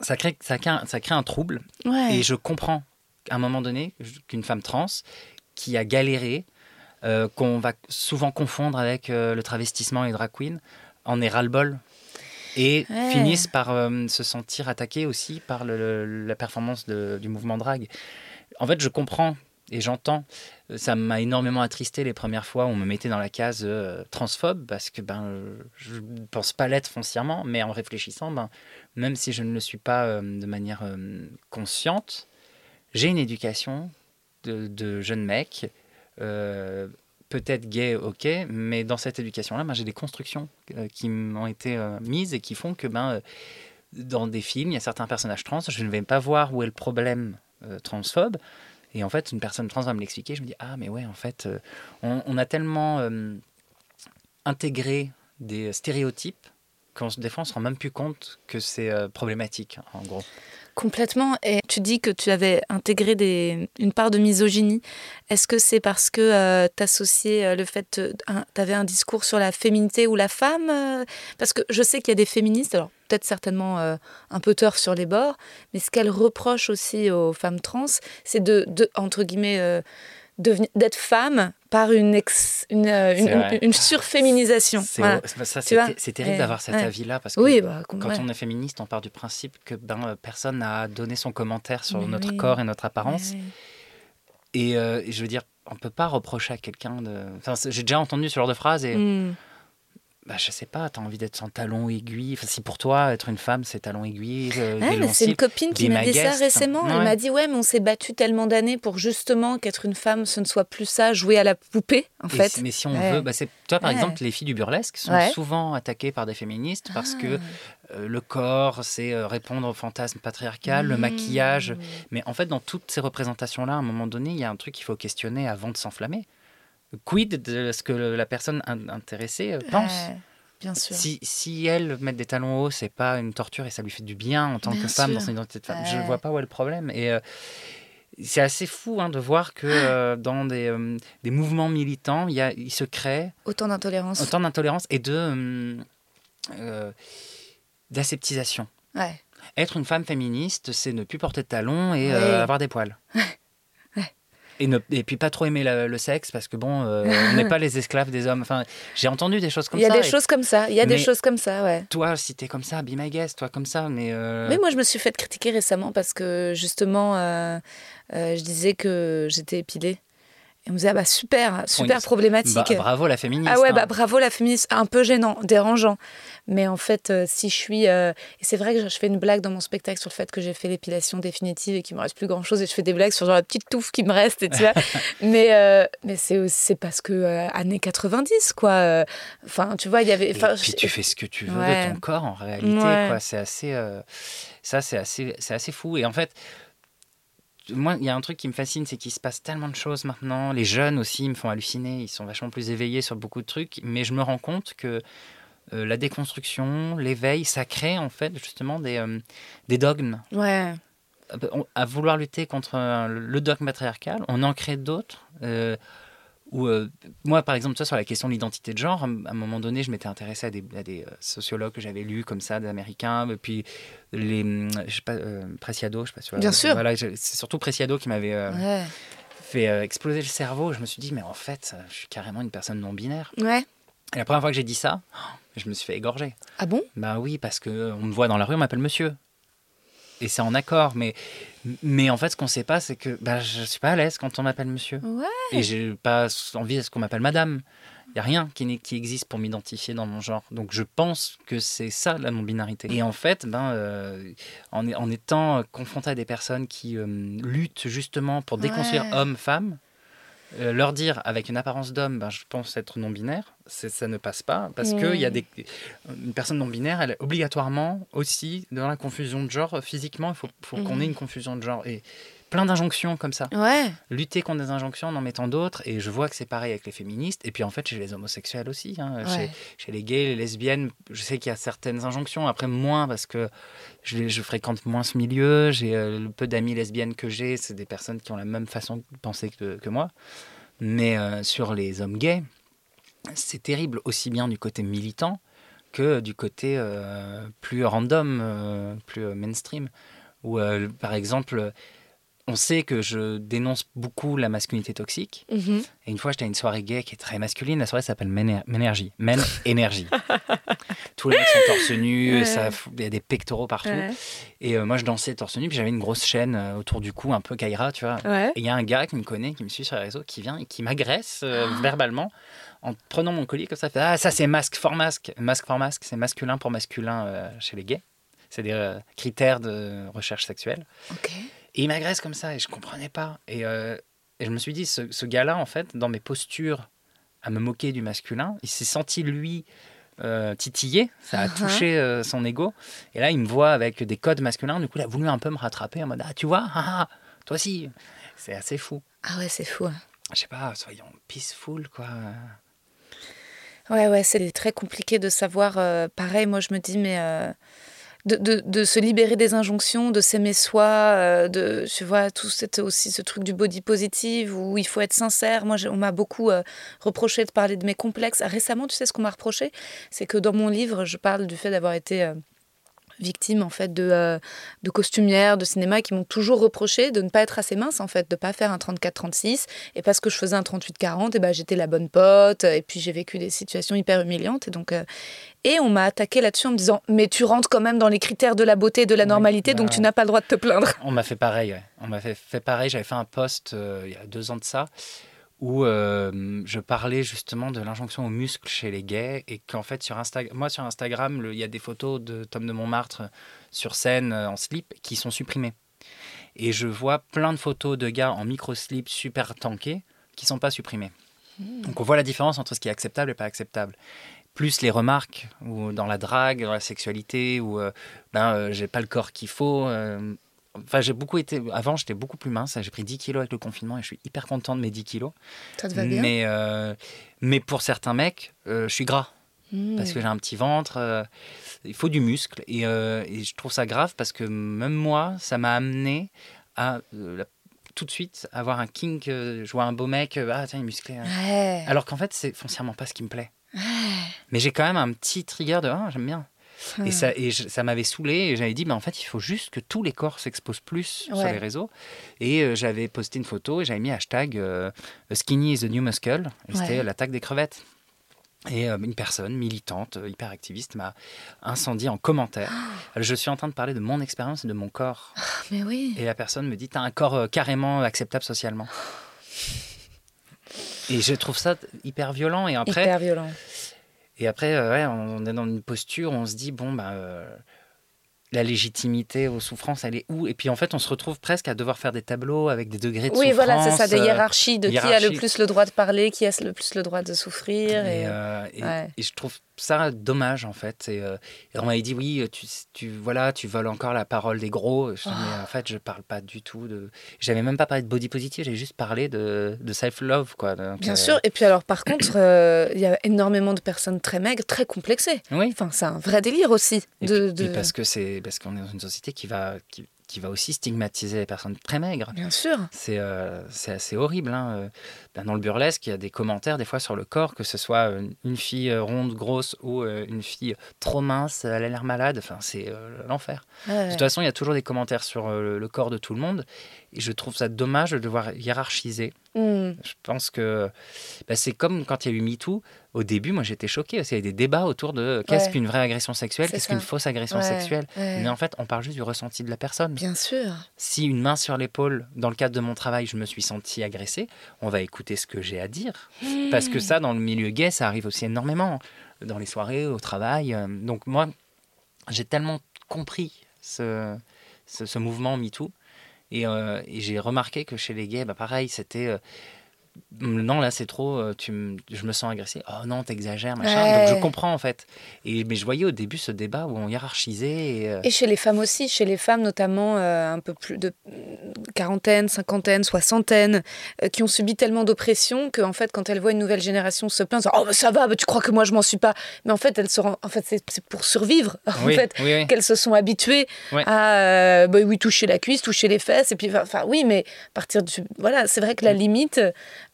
ça crée, ça crée, un, ça crée un trouble. Ouais. Et je comprends à un moment donné qu'une femme trans qui a galéré, euh, qu'on va souvent confondre avec euh, le travestissement et drag queen, en est ras-le-bol. Et Ouais. finissent par euh, se sentir attaqués aussi par le- la performance de- du mouvement drague. En fait, je comprends et j'entends. Ça m'a énormément attristé les premières fois où on me mettait dans la case euh, transphobe parce que ben, euh, je ne pense pas l'être foncièrement, mais en réfléchissant, ben, même si je ne le suis pas euh, de manière euh, consciente, j'ai une éducation de, de jeune mec, euh, peut-être gay, ok, mais dans cette éducation-là, ben, j'ai des constructions euh, qui m'ont été euh, mises et qui font que ben, euh, dans des films, il y a certains personnages trans, je ne vais pas voir où est le problème transphobe. Et en fait, une personne trans va me l'expliquer. Je me dis, ah, mais ouais, en fait, on, a tellement intégré des stéréotypes qu'on des fois, on se rend même plus compte que c'est euh, problématique, en gros. Complètement. Et tu dis que tu avais intégré des, une part de misogynie. Est-ce que c'est parce que tu associais le fait, tu avais un discours sur la féminité ou la femme euh, Parce que je sais qu'il y a des féministes, alors peut-être certainement euh, un peu tort sur les bords, mais ce qu'elles reprochent aussi aux femmes trans, c'est de, de, entre guillemets, euh, d'être femme par une, ex, une, euh, une, surféminisation. C'est Voilà. terrible d'avoir cet avis-là parce que Oui, bah, quand ouais. on est féministe, on part du principe que ben, euh, personne n'a donné son commentaire sur Mais notre oui. corps et notre apparence. Et, euh, et je veux dire, on peut pas reprocher à quelqu'un de. Enfin, j'ai déjà entendu ce genre de phrase et Hmm. Bah, je sais pas, t'as envie d'être sans talon aiguille. Enfin, si pour toi, être une femme, c'est talon aiguille, euh, c'est une copine qui m'a dit ça récemment. Elle m'a dit ouais, mais on s'est battu tellement d'années pour justement qu'être une femme, ce ne soit plus ça, jouer à la poupée, en Et fait. mais si on Ouais. veut, bah, c'est toi par Ouais. exemple, les filles du burlesque sont souvent attaquées par des féministes parce que Ah. euh, le corps, c'est euh, répondre au fantasme patriarcal, le Mmh. maquillage. Mais en fait, dans toutes ces représentations-là, à un moment donné, il y a un truc qu'il faut questionner avant de s'enflammer. Quid de ce que la personne in- intéressée euh, pense bien sûr. Si, si elle, mettre des talons hauts, c'est pas une torture et ça lui fait du bien en tant Bien que femme dans son identité de femme, je vois pas où est le problème. Et euh, c'est assez fou hein, de voir que euh, dans des, euh, des mouvements militants, il, y a, il se crée Autant d'intolérance. autant d'intolérance et de euh, d'aseptisation. Ouais. Être une femme féministe, c'est ne plus porter de talons et avoir des poils. Et, ne, et puis pas trop aimer la- le sexe parce que bon, euh, on n'est pas les esclaves des hommes. Enfin, j'ai entendu des choses comme Il y a ça. des et choses comme ça. Il y a des Mais- choses comme ça, ouais. Toi, si t'es comme ça, be my guest, toi comme ça, mais. euh, Oui, moi je me suis fait critiquer récemment parce que justement, euh, je disais que j'étais épilée. Et on me disait, ah bah super, super Oui, problématique. bah, bravo la féministe. Ah ouais, hein. bah bravo la féministe, un peu gênant, dérangeant. Mais en fait, euh, si je suis... euh, Et c'est vrai que je fais une blague dans mon spectacle sur le fait que j'ai fait l'épilation définitive et qu'il me reste plus grand-chose et je fais des blagues sur genre la petite touffe qui me reste, et tu vois. mais euh, mais c'est parce que années 90, quoi. Enfin, tu vois, il y avait... Et puis tu fais ce que tu veux Ouais. de ton corps en réalité. Ouais. quoi. C'est assez, ça, c'est assez, c'est assez fou. Et en fait, moi, il y a un truc qui me fascine, c'est qu'il se passe tellement de choses maintenant. Les jeunes aussi me font halluciner. Ils sont vachement plus éveillés sur beaucoup de trucs. Mais je me rends compte que euh, la déconstruction, l'éveil, ça crée en fait justement des, euh, des dogmes. Ouais, On- À vouloir lutter contre euh, le dogme patriarcal, on en crée d'autres. euh, où, euh, moi, par exemple, ça, sur la question de l'identité de genre, à un moment donné, je m'étais intéressé à des, à des, euh, sociologues que j'avais lus comme ça, des Américains, et puis les, hum, je sais pas, euh, Preciado, je sais pas si tu vois. Bien sûr. Voilà, c'est surtout Preciado qui m'avait euh, ouais, fait euh, exploser le cerveau. Je me suis dit, mais en fait, je suis carrément une personne non binaire. ouais. Et la première fois que j'ai dit ça, je me suis fait égorger. Ah bon? Bah oui, parce que on me voit dans la rue, on m'appelle monsieur. Et c'est en accord, mais, mais en fait, ce qu'on sait pas, c'est que bah, je suis pas à l'aise quand on m'appelle monsieur. Ouais. Et j'ai pas envie à ce qu'on m'appelle madame. Il n'y a rien qui, qui existe pour m'identifier dans mon genre. Donc je pense que c'est ça la non-binarité. Et en fait, ben, euh, en, en étant confronté à des personnes qui euh, luttent justement pour déconstruire Ouais. homme-femme, euh, leur dire avec une apparence d'homme, ben, je pense être non-binaire, ça ne passe pas. Parce que Mm. il y a des, une personne non-binaire, elle est obligatoirement aussi dans la confusion de genre. Physiquement, il faut, faut qu'on Mhm. ait une confusion de genre. Et plein d'injonctions comme ça Ouais. lutter contre des injonctions en en mettant d'autres. Et je vois que c'est pareil avec les féministes. Et puis en fait, chez les homosexuels aussi. hein. Ouais. Chez, chez les gays, les lesbiennes, je sais qu'il y a certaines injonctions. Après, moins parce que je, fréquente moins ce milieu. J'ai euh, le peu d'amis lesbiennes que j'ai, c'est des personnes qui ont la même façon de penser que, que moi. Mais euh, sur les hommes gays, c'est terrible aussi bien du côté militant que du côté euh, plus random, plus mainstream. Où, par exemple, on sait que je dénonce beaucoup la masculinité toxique. Mhm. Et une fois, j'étais à une soirée gay qui est très masculine. La soirée s'appelle Ménergie. Men Énergie. Tous les mecs sont torse nu, Ouais. il y a des pectoraux partout. Ouais. Et euh, moi, je dansais torse nu, puis j'avais une grosse chaîne euh, autour du cou, un peu Kaira, tu vois. Ouais. Et il y a un gars qui me connaît, qui me suit sur les réseaux, qui vient et qui m'agresse euh, Ah. verbalement en prenant mon collier comme ça. Fait, ah, ça c'est masque for masque. Masque for masque, c'est masculin pour masculin euh, chez les gays. C'est des critères de recherche sexuelle. Ok. Et il m'agresse comme ça et je comprenais pas. Et, euh, et je me suis dit, ce, ce gars-là, en fait, dans mes postures à me moquer du masculin, il s'est senti, lui, euh, titillé. Ça a Uh-huh. touché euh, son ego. Et là, il me voit avec des codes masculins. Du coup, il a voulu un peu me rattraper en mode, ah, tu vois, ah, ah, toi aussi. C'est assez fou. Ah ouais, c'est fou. hein. Je sais pas, soyons peaceful, quoi. Ouais, ouais, c'est très compliqué de savoir. euh, pareil, moi, je me dis, mais de, de, se libérer des injonctions, de s'aimer soi, euh, de, tu vois, tout cette, aussi ce truc du body positive où il faut être sincère. Moi, on m'a beaucoup euh, reproché de parler de mes complexes. Ah, Récemment, tu sais ce qu'on m'a reproché? C'est que dans mon livre, je parle du fait d'avoir été. Victime en fait de, euh, de costumières de cinéma qui m'ont toujours reproché de ne pas être assez mince en fait de pas faire un 34-36 et parce que je faisais un 38-40 et ben j'étais la bonne pote et puis j'ai vécu des situations hyper humiliantes et donc euh, et on m'a attaqué là-dessus en me disant mais tu rentres quand même dans les critères de la beauté et de la normalité bah donc ouais. tu n'as pas le droit de te plaindre On m'a fait pareil, ouais. On m'a fait, fait pareil. J'avais fait un post euh, il y a deux ans de ça où euh, je parlais justement de l'injonction aux muscles chez les gays et qu'en fait sur Instagram, moi sur Instagram, il y a des photos de Tom de Montmartre sur scène euh, en slip qui sont supprimées. Et je vois plein de photos de gars en micro-slip super tankés qui sont pas supprimés. Donc on voit la différence entre ce qui est acceptable et pas acceptable. Plus les remarques ou dans la drague, dans la sexualité, ou euh, ben euh, j'ai pas le corps qu'il faut. euh, Enfin, j'ai beaucoup été. Avant, j'étais beaucoup plus mince. J'ai pris 10 kilos avec le confinement et je suis hyper content de mes 10 kilos. ça te va bien? Mais, euh, mais pour certains mecs, euh, je suis gras Mmh. parce que j'ai un petit ventre. euh, il faut du muscle. Et, et je trouve ça grave parce que même moi, ça m'a amené à la- tout de suite avoir un kink. je vois un beau mec, ah tiens, il est musclé. hein. Ouais. Alors qu'en fait, c'est foncièrement pas ce qui me plaît. Mais j'ai quand même un petit trigger de ah, j'aime bien. Et ça, et je- ça m'avait saulé et j'avais dit, mais en fait, il faut juste que tous les corps s'exposent plus sur les réseaux. Et euh, j'avais posté une photo et j'avais mis hashtag euh, Skinny is the new muscle. C'était l'attaque des crevettes. Et euh, une personne militante, hyper activiste, m'a incendié en commentaire. Je suis en train de parler de mon expérience et de mon corps. mais oui Et la personne me dit, t'as un corps carrément acceptable socialement. Et je trouve ça hyper violent. Et après, hyper violent et après, euh, ouais, on est dans une posture où on se dit, bon, bah, euh, la légitimité aux souffrances, elle est où? Et puis en fait, on se retrouve presque à devoir faire des tableaux avec des degrés de oui souffrance. voilà c'est ça des euh, hiérarchies de qui a le plus le droit de parler qui a le plus le droit de souffrir et, Et, euh, et- ouais. et je trouve ça dommage en fait. Et, euh, et on m'avait dit oui, tu, tu voilà, tu voles encore la parole des gros. Je dis, mais en fait, je parle pas du tout de. J'avais même pas parlé de body positive, j'ai juste parlé de, de self love quoi. Donc, Bien euh, sûr. Et puis alors, par contre, euh, il y a énormément de personnes très maigres, très complexées. Oui. Enfin, c'est un vrai délire aussi. Et, De, et parce que c'est parce qu'on est dans une société qui va qui, qui va aussi stigmatiser les personnes très maigres. Bien sûr. C'est euh, assez horrible. hein. Euh, ben, dans le burlesque, il y a des commentaires des fois sur le corps, que ce soit euh, une fille ronde, grosse ou une fille trop mince, elle a l'air malade. Enfin, c'est euh, l'enfer. Ouais. De toute façon, il y a toujours des commentaires sur euh, le corps de tout le monde. Et je trouve ça dommage de devoir hiérarchiser. Hmm. Je pense que ben, c'est comme quand il y a eu MeToo. Au début, moi, j'étais choquée. parce qu'il y avait des débats autour de qu'est-ce Ouais. qu'une vraie agression sexuelle, qu'est-ce qu'une fausse agression Ouais, sexuelle. ouais. Mais en fait, on parle juste du ressenti de la personne Bien sûr. si une main sur l'épaule, dans le cadre de mon travail, je me suis senti agressée, on va écouter ce que j'ai à dire. Parce que ça, dans le milieu gay, ça arrive aussi énormément. Dans les soirées, au travail. euh, Donc moi, j'ai tellement compris ce, ce, ce mouvement MeToo. Et, euh, et j'ai remarqué que chez les gays, bah, pareil, c'était... euh, non, là, c'est trop, euh, tu je me sens agressé. Oh non, t'exagères, machin. Ouais. Donc je comprends, en fait. Et, mais je voyais au début ce débat où on hiérarchisait. Et, euh, Et chez les femmes aussi, chez les femmes notamment euh, un peu plus de quarantaine, cinquantaine, soixantaine, euh, qui ont subi tellement d'oppression qu'en fait, quand elles voient une nouvelle génération se plaindre, oh bah, ça va, bah, tu crois que moi je m'en suis pas? Mais en fait, elles se en fait, c'est pour survivre. En oui, fait, oui, oui. qu'elles se sont habituées à bah oui toucher la cuisse, toucher les fesses et puis enfin oui mais partir du voilà c'est vrai que la limite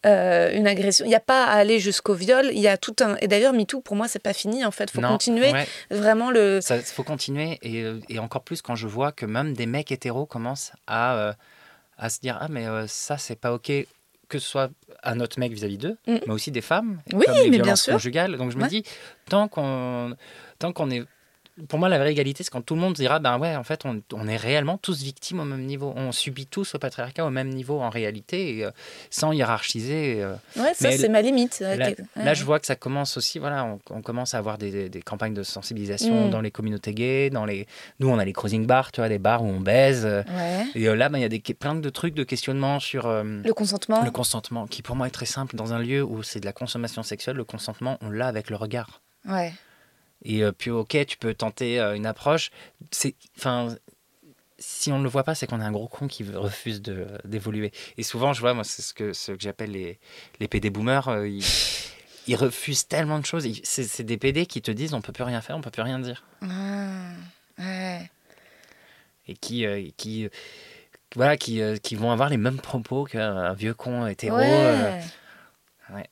euh, une agression il n'y a pas à aller jusqu'au viol il y a tout un et d'ailleurs MeToo pour moi c'est pas fini en fait faut Non, continuer ouais. vraiment le Ça faut continuer et, euh, et encore plus quand je vois que même des mecs hétéros commencent à, euh, à se dire ah mais euh, ça c'est pas ok que ce soit un autre mec vis-à-vis d'eux, Mm. mais aussi des femmes, Oui, comme les mais bien violences sûr. conjugales. Donc je me dis, tant qu'on tant qu'on est... Pour moi, la vraie égalité, c'est quand tout le monde dira, ben ouais, en fait, on, on est réellement tous victimes au même niveau. On subit tous le patriarcat au même niveau en réalité, et, euh, sans hiérarchiser. euh. Ouais, ça, c'est ma limite. Là, Ouais, là, je vois que ça commence aussi, voilà, on, on commence à avoir des, des- des campagnes de sensibilisation Mm. dans les communautés gays, dans les... Nous, on a les cruising bars, tu vois, des bars où on baise. euh, Ouais. Et euh, là, ben, il y a des, plein de trucs de questionnement sur... euh, Le consentement. le consentement, qui pour moi est très simple. Dans un lieu où c'est de la consommation sexuelle, le consentement, on l'a avec le regard. Ouais. Et euh, puis, ok, tu peux tenter euh, une approche. C'est, enfin, si on ne le voit pas, c'est qu'on est un gros con qui refuse de, d'évoluer. Et souvent, je vois, moi, c'est ce que, ce que j'appelle les, les PD boomers. euh, ils, ils refusent tellement de choses. C'est, c'est des PD qui te disent on peut plus rien faire, on peut plus rien dire. Ah, ouais. Et qui, euh, qui, voilà, qui, euh, qui vont avoir les mêmes propos qu'un vieux con hétéro. Ouais. euh, ouais.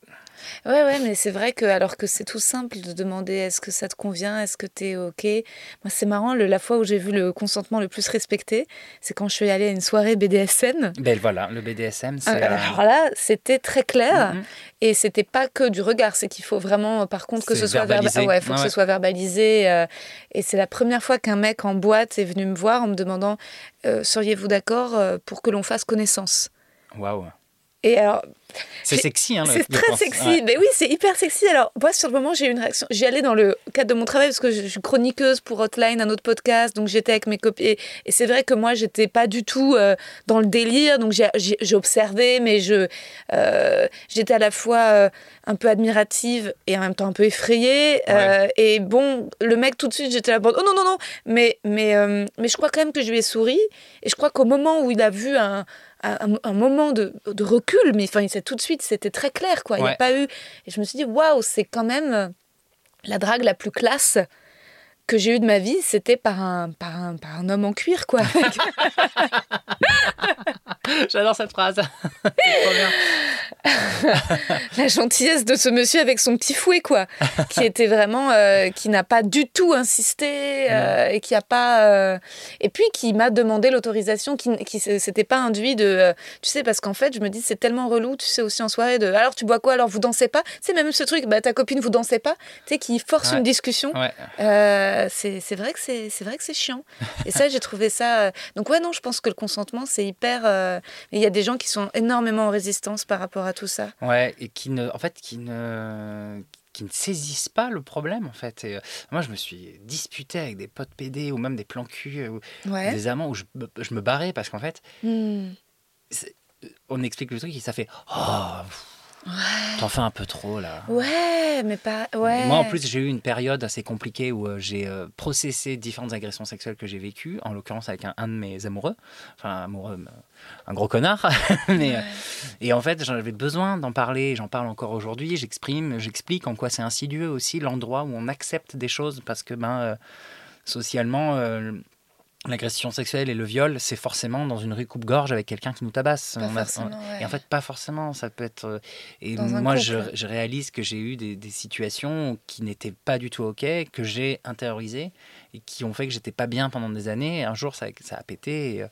Ouais, ouais, mais c'est vrai que alors que c'est tout simple de demander est-ce que ça te convient, est-ce que t'es ok? Moi, c'est marrant, le- la fois où j'ai vu le consentement le plus respecté, c'est quand je suis allée à une soirée BDSM. Ben voilà, le BDSM, c'est. Euh, euh, Alors là, c'était très clair Mhm. et c'était pas que du regard, c'est qu'il faut vraiment, par contre, que ce soit verba- ah ouais, faut que ce soit verbalisé. euh, et c'est la première fois qu'un mec en boîte est venu me voir en me demandant euh, seriez-vous d'accord pour que l'on fasse connaissance? Waouh. Et alors, C'est sexy, hein. c'est très pense. sexy. Ouais. Mais oui, c'est hyper sexy. Alors, moi, sur le moment, j'ai eu une réaction. J'y allais dans le cadre de mon travail parce que je suis chroniqueuse pour Hotline, un autre podcast. Donc, j'étais avec mes copines. Et, et c'est vrai que moi, j'étais pas du tout euh, dans le délire. Donc, j'ai- observé, mais je euh, j'étais à la fois euh, un peu admirative et en même temps un peu effrayée. Et bon, le mec, tout de suite, j'étais là. Oh non, non, non. Mais, mais, mais je crois quand même que je lui ai souri. Et je crois qu'au moment où il a vu un, un, un moment de, de recul, mais enfin, c'est tout de suite, c'était très clair, quoi. Il n'y a pas eu. Et je me suis dit, waouh, c'est quand même euh, la drague la plus classe que j'ai eue de ma vie, c'était par un, par, un, par un homme en cuir, quoi. J'adore cette phrase. La gentillesse de ce monsieur avec son petit fouet, quoi. qui était vraiment. euh, qui n'a pas du tout insisté euh, et qui a pas. euh, et puis qui m'a demandé l'autorisation, qui, qui s'était pas induit de. tu sais, parce qu'en fait, je me dis, c'est tellement relou, tu sais, aussi en soirée, de. Alors, tu bois quoi Alors, vous dansez pas? C'est même ce truc, bah, ta copine, vous dansez pas? Tu sais, qui force Ouais. une discussion. Ouais. Euh, c'est vrai que c'est c'est vrai que c'est chiant. Et ça, j'ai trouvé ça. euh, Donc ouais, non, je pense que le consentement, c'est hyper. euh, Il y a des gens qui sont énormément en résistance par rapport à tout ça. Ouais, et qui ne, en fait, qui ne, qui ne saisissent pas le problème, en fait. Et, euh, moi, je me suis disputé avec des potes PD ou même des plans cul ou Ouais. des amants où je, me- je me barrais parce qu'en fait, Hmm. on explique le truc et ça fait Oh, t'en fais un peu trop là. Ouais, mais pas. Ouais. Moi, en plus, j'ai eu une période assez compliquée où euh, j'ai euh, processé différentes agressions sexuelles que j'ai vécues, en l'occurrence avec un, un de mes amoureux, enfin amoureux, euh, un gros connard. mais, et en fait, j'avais besoin d'en parler, j'en parle encore aujourd'hui, j'exprime, j'explique en quoi c'est insidieux aussi l'endroit où on accepte des choses parce que ben, euh, socialement, l'agression sexuelle et le viol, c'est forcément dans une rue coupe-gorge avec quelqu'un qui nous tabasse. Pas On a- forcément, ouais. Et en fait, pas forcément. Ça peut être. euh, Et Dans moi, je, je réalise que j'ai eu des, des situations qui n'étaient pas du tout OK, que j'ai intériorisées et qui ont fait que j'étais pas bien pendant des années. Et un jour, ça, ça a pété et, euh,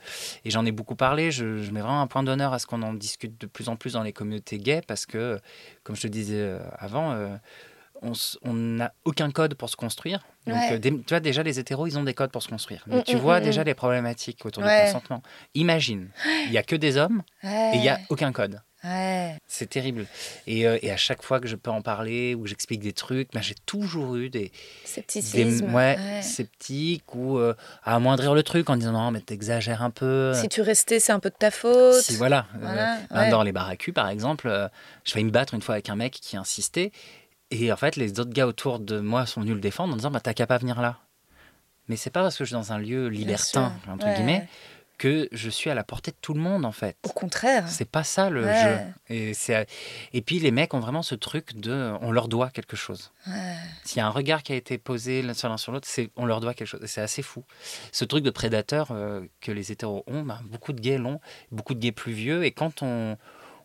et j'en ai beaucoup parlé. Je, je mets vraiment un point d'honneur à ce qu'on en discute de plus en plus dans les communautés gays parce que, comme je te disais euh, avant, euh, on n'a aucun code pour se construire. Donc, Ouais. euh, des- tu vois, déjà, les hétéros, ils ont des codes pour se construire. Mais Mm, tu mm, vois mm, déjà mm. les problématiques autour Ouais. du consentement. Imagine, il y a que des hommes Ouais. et il y a aucun code. C'est terrible. Et, euh, et à chaque fois que je peux en parler ou que j'explique des trucs, ben, j'ai toujours eu des, Scepticisme. ouais. sceptiques ou euh, à amoindrir le truc en disant non, mais t'exagères un peu. Si tu restais, c'est un peu de ta faute. Si, voilà. Voilà, ben. Dans les baracues, par exemple, je vais me battre une fois avec un mec qui insistait. Et en fait, les autres gars autour de moi sont venus le défendre en disant bah, T'as qu'à pas venir là. Mais c'est pas parce que je suis dans un lieu libertin, entre ouais. guillemets, que je suis à la portée de tout le monde, en fait. Au contraire. C'est pas ça le Ouais. jeu. Et, c'est- et puis les mecs ont vraiment ce truc de on leur doit quelque chose. Ouais. S'il y a un regard qui a été posé l'un sur l'un sur l'autre, c'est on leur doit quelque chose. Et c'est assez fou. Ce truc de prédateur euh, que les hétéros ont, ben, beaucoup de gays l'ont, beaucoup de gays plus vieux. Et quand on,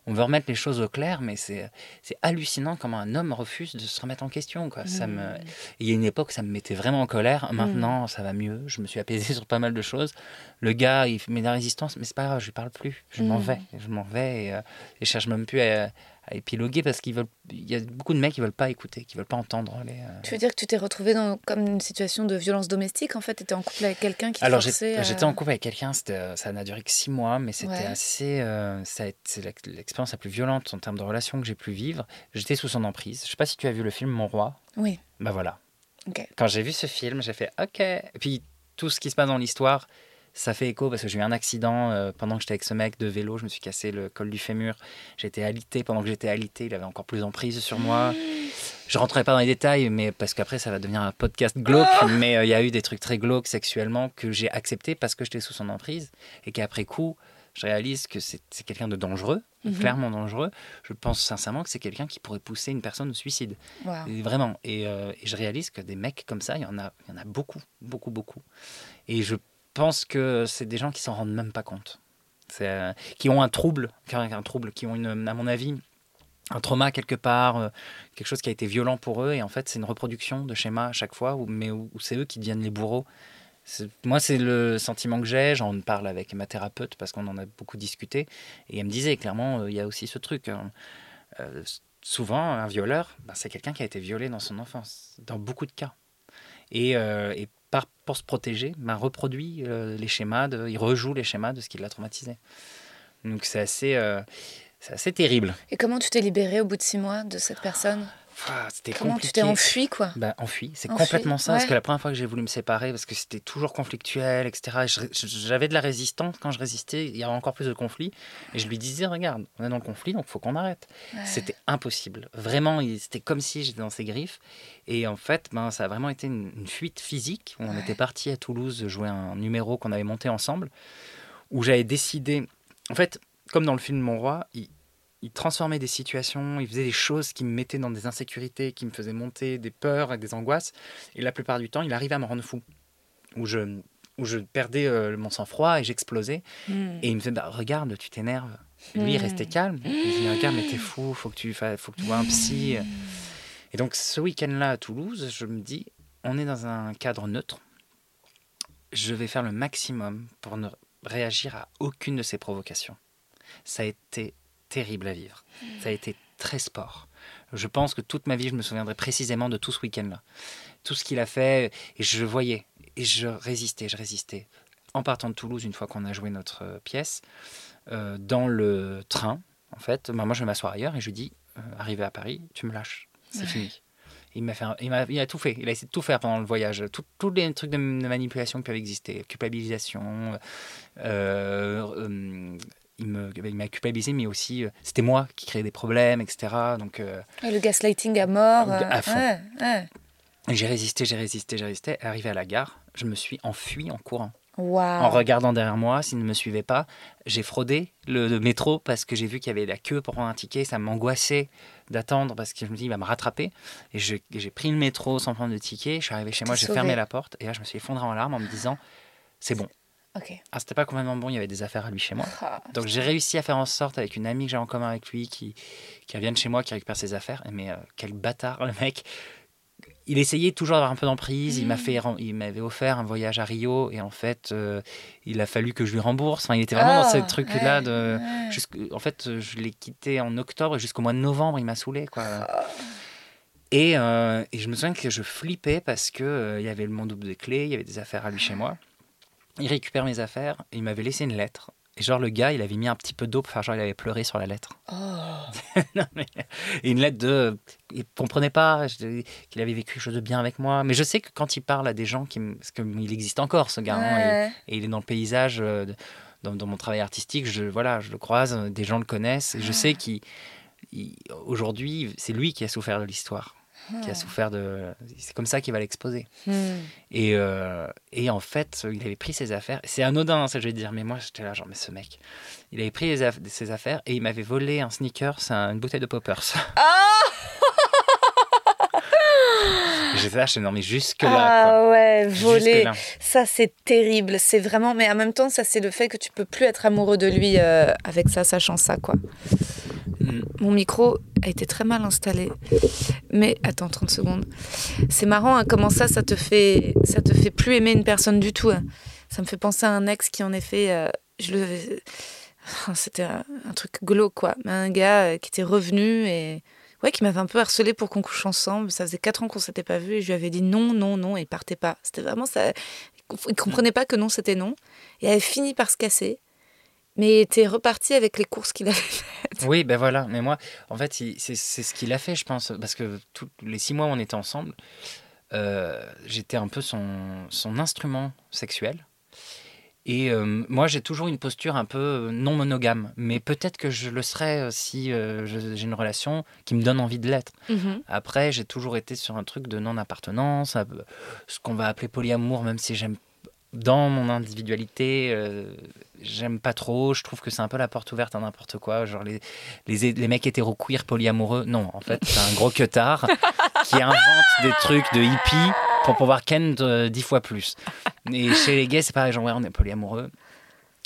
on veut remettre les choses au clair, mais c'est c'est hallucinant comment un homme refuse de se remettre en question. Quoi. Ça me... Mm. Il y a une époque, ça me mettait vraiment en colère. Maintenant, ça va mieux. Je me suis apaisé sur pas mal de choses. Le gars, il met de la résistance, mais c'est pas grave, je lui parle plus. Je m'en Mm. vais. Je m'en vais et, euh, et je cherche même plus à, à épiloguer parce qu'il y a beaucoup de mecs qui veulent pas écouter, qui veulent pas entendre les. euh, Tu veux dire que tu t'es retrouvé dans comme une situation de violence domestique en fait? Tu étais en couple avec quelqu'un qui Alors à- j'étais en couple avec quelqu'un, euh, ça n'a duré que six mois, mais c'était Ouais. assez, euh, c'est l'ex- l'expérience la plus violente en termes de relation que j'ai pu vivre. J'étais sous son emprise. Je sais pas si tu as vu le film Mon Roi. Oui, Bah voilà. Quand j'ai vu ce film, j'ai fait OK. Et puis tout ce qui se passe dans l'histoire, ça fait écho parce que j'ai eu un accident euh, pendant que j'étais avec ce mec de vélo. Je me suis cassé le col du fémur. J'étais alité. Pendant que j'étais alité, il avait encore plus d'emprise sur moi. Je rentrerai pas dans les détails, mais parce qu'après ça va devenir un podcast glauque. Mais euh, il y a eu des trucs très glauques sexuellement que j'ai accepté parce que j'étais sous son emprise et qu'après coup, je réalise que c'est quelqu'un de dangereux, Mhm. clairement dangereux. Je pense sincèrement que c'est quelqu'un qui pourrait pousser une personne au suicide. Et Vraiment. Et, euh, et je réalise que des mecs comme ça, il y en a, il y en a beaucoup, beaucoup, beaucoup. Et je pense que c'est des gens qui s'en rendent même pas compte. Euh, qui ont un trouble, un trouble, qui ont une, à mon avis, un trauma quelque part, euh, quelque chose qui a été violent pour eux. Et en fait, c'est une reproduction de schémas à chaque fois, mais où, c'est eux qui deviennent les bourreaux. Moi, c'est le sentiment que j'ai. J'en parle avec ma thérapeute parce qu'on en a beaucoup discuté. Et elle me disait clairement, euh, il y a aussi ce truc. hein. Euh, souvent, un violeur, ben, c'est quelqu'un qui a été violé dans son enfance, dans beaucoup de cas. Par, pour se protéger, ben, reproduit euh, les schémas, de, il rejoue les schémas de ce qui l'a traumatisé. Donc c'est assez, euh, c'est assez terrible. Et comment tu t'es libéré au bout de six mois de cette personne? Ah, C'était Comment compliqué. tu t'es enfui quoi Ben, enfui, c'est Enfui, complètement ça. Parce que la première fois que j'ai voulu me séparer, parce que c'était toujours conflictuel, etc. et J'avais de la résistance. Quand je résistais, il y avait encore plus de conflits. Et je lui disais, regarde, on est dans le conflit, donc il faut qu'on arrête. Ouais. C'était impossible. Vraiment, c'était comme si j'étais dans ses griffes. Et en fait, ben, ça a vraiment été une, une fuite physique. On Ouais. était parti à Toulouse jouer un numéro qu'on avait monté ensemble, où j'avais décidé. En fait, comme dans le film Mon Roi, il, il transformait des situations, il faisait des choses qui me mettaient dans des insécurités, qui me faisaient monter des peurs et des angoisses. Et la plupart du temps, il arrivait à me rendre fou. Où je, où je perdais euh, mon sang-froid et j'explosais. Hmm. Et il me fait bah, Regarde, tu t'énerves. Lui, il restait calme. Il me dit Regarde, mais t'es fou, faut que tu, fa- faut que tu vois un psy. Et donc, ce week-end-là à Toulouse, je me dis On est dans un cadre neutre. Je vais faire le maximum pour ne réagir à aucune de ces provocations. Ça a été terrible à vivre. Ça a été très sport. Je pense que toute ma vie, je me souviendrai précisément de tout ce week-end-là. Tout ce qu'il a fait, et je voyais, et je résistais, je résistais. En partant de Toulouse, une fois qu'on a joué notre euh, pièce, euh, dans le train, en fait, bah, moi je vais m'asseoir ailleurs et je lui dis, euh, arrivé à Paris, tu me lâches, c'est fini. Il m'a fait, un- il, a tout fait. Il a essayé de tout faire pendant le voyage. Tous les trucs de, de manipulation qui peuvent exister, culpabilisation. euh, euh, il me- il m'a culpabilisé, mais aussi euh, c'était moi qui créais des problèmes, etc. Donc euh, Et le gaslighting à mort. euh, À fond. ouais, ouais. j'ai résisté, j'ai résisté, j'ai résisté. Arrivé à la gare, je me suis enfui en courant. En regardant derrière moi, s'il ne me suivait pas, j'ai fraudé le, le métro parce que j'ai vu qu'il y avait la queue pour prendre un ticket. Ça m'angoissait d'attendre parce que je me dis, il va me rattraper. Et je- j'ai pris le métro sans prendre de ticket. Je suis arrivé chez moi, j'ai fermé la porte. Et là, je me suis effondré en larmes en me disant, c'est bon. Ok. Ah, c'était pas complètement bon, il y avait des affaires à lui chez moi. Ah, Donc j'ai réussi à faire en sorte avec une amie que j'ai en commun avec lui qui, qui revienne chez moi, qui récupère ses affaires. Mais euh, quel bâtard le mec. Il essayait toujours d'avoir un peu d'emprise. Il m'a fait, ren- il m'avait offert un voyage à Rio et en fait, euh, il a fallu que je lui rembourse. Enfin, il était vraiment dans Ah, ce truc-là ouais, de. ouais. En fait, je l'ai quitté en octobre et jusqu'au mois de novembre, il m'a saoulé quoi. Et, euh, et je me souviens que je flippais parce que il y avait le mon double de clés, il y avait des affaires à lui chez moi. Il récupère mes affaires, et il m'avait laissé une lettre. Et genre le gars, il avait mis un petit peu d'eau pour faire genre il avait pleuré sur la lettre. Oh. Non, mais- et une lettre de, il comprenait pas je- qu'il avait vécu quelque chose de bien avec moi. Mais je sais que quand il parle à des gens qui, me- parce que il existe encore ce gars, hein, et- il est dans le paysage, euh, de- dans, dans mon travail artistique, je voilà, je le croise, des gens le connaissent, et je sais qu'il, il- aujourd'hui, c'est lui qui a souffert de l'histoire, qui a souffert de, c'est comme ça qu'il va l'exposer. Hmm. Et, euh, et en fait, il avait pris ses affaires. C'est anodin, ça je vais te dire, mais moi j'étais là, genre, mais ce mec, il avait pris aff- ses affaires et il m'avait volé un sneaker, c'est une bouteille de poppers. J'étais là, je non, mais jusque-là. Ah ouais, voler. Ça, c'est terrible. C'est vraiment. Mais en même temps, ça, c'est le fait que tu peux plus être amoureux de lui euh, avec ça, sachant ça, quoi. Mm. Mon micro a été très mal installé. Mais attends 30 secondes. C'est marrant hein, comment ça, ça te fait, ça te fait plus aimer une personne du tout. hein. Ça me fait penser à un ex qui en effet, euh, je le, c'était un, truc glauque quoi. Un gars euh, qui était revenu et ouais, qui m'avait un peu harcelé pour qu'on couche ensemble. Ça faisait quatre ans qu'on s'était pas vu et je lui avais dit non, non, non et il partait pas. C'était vraiment ça. Il comprenait pas que non, c'était non. Et elle avait fini par se casser. Mais il était reparti avec les courses qu'il avait faites. Oui, ben voilà. Mais moi, en fait, c'est ce qu'il a fait, je pense. Parce que tous les six mois où on était ensemble, euh, j'étais un peu son, son instrument sexuel. Et euh, moi, j'ai toujours une posture un peu non monogame. Mais peut-être que je le serais euh, si euh, j'ai une relation qui me donne envie de l'être. Après, j'ai toujours été sur un truc de non-appartenance, ce qu'on va appeler polyamour, même si j'aime dans mon individualité, j'aime pas trop. Je trouve que c'est un peu la porte ouverte à n'importe quoi. Genre les, les, les mecs hétéro queer polyamoureux, non, en fait, c'est un gros queutard qui invente des trucs de hippie pour pouvoir ken euh, dix fois plus. Et chez les gays, c'est pareil, genre ouais, on est polyamoureux.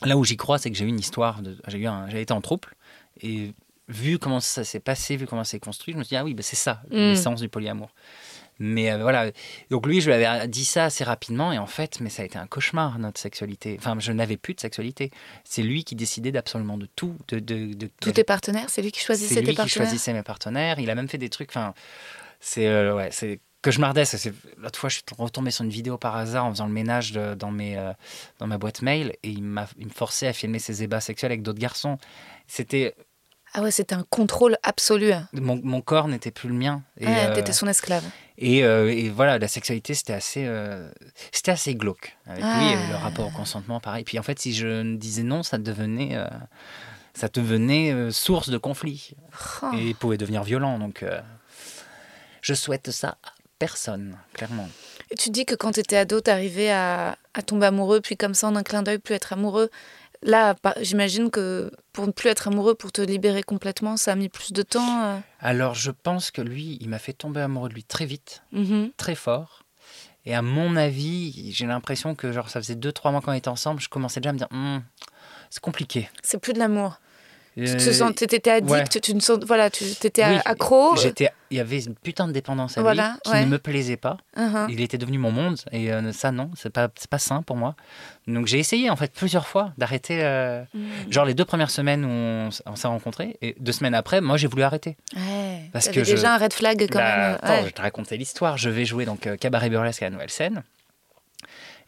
Là où j'y crois, c'est que j'ai eu une histoire, de, j'ai eu un- j'ai été en trouble et vu comment ça s'est passé, vu comment c'est construit, je me suis dit ah oui, bah, c'est ça Mm. l'essence du polyamour. Mais euh, voilà, donc lui, je lui avais dit ça assez rapidement et en fait, mais ça a été un cauchemar notre sexualité. Enfin, je n'avais plus de sexualité. C'est lui qui décidait d'absolument de tout, de, de, de- Tous tes partenaires, c'est lui qui choisissait c'est tes lui qui partenaires. choisissait mes partenaires. Il a même fait des trucs. Enfin, c'est euh, ouais, c'est que je mardais. c'est- L'autre fois, je suis retombé sur une vidéo par hasard en faisant le ménage de- dans mes euh, dans ma boîte mail et il m'a il me forçait à filmer ses ébats sexuels avec d'autres garçons. C'était Ah ouais, c'était un contrôle absolu. mon, mon corps n'était plus le mien. Et, Ouais, euh, T'étais son esclave. et, euh, et voilà, la sexualité, c'était assez, euh, c'était assez glauque. Avec Ah. lui, et le rapport au consentement, pareil. Puis en fait, si je disais non, ça devenait, ça devenait source de conflit. Oh. Et il pouvait devenir violent. Donc, je souhaite ça à personne, clairement. Et tu dis que quand tu étais ado, t'arrivais à, à tomber amoureux, puis comme ça, en un clin d'œil, plus être amoureux. Là, j'imagine que pour ne plus être amoureux, pour te libérer complètement, ça a mis plus de temps. euh. Alors, je pense que lui, il m'a fait tomber amoureux de lui très vite, Mhm. très fort. Et à mon avis, j'ai l'impression que genre ça faisait 2-3 mois qu'on était ensemble, je commençais déjà à me dire, Hmm, c'est compliqué. C'est plus de l'amour. Tu te sens, t'étais addict, ouais. tu ne sens, voilà, tu étais Oui, accro. J'étais, il y avait une putain de dépendance à Voilà, lui qui ouais. ne me plaisait pas. Mhm. Il était devenu mon monde et euh, ça non, c'est pas, c'est pas sain pour moi. Donc j'ai essayé en fait plusieurs fois d'arrêter. euh, Mhm. Genre les deux premières semaines où on, s'est rencontrés et deux semaines après, moi j'ai voulu arrêter. Ouais. Parce que je- déjà un red flag quand Bah, même. attends, je te raconter l'histoire. Je vais jouer donc euh, cabaret burlesque à la nouvelle scène.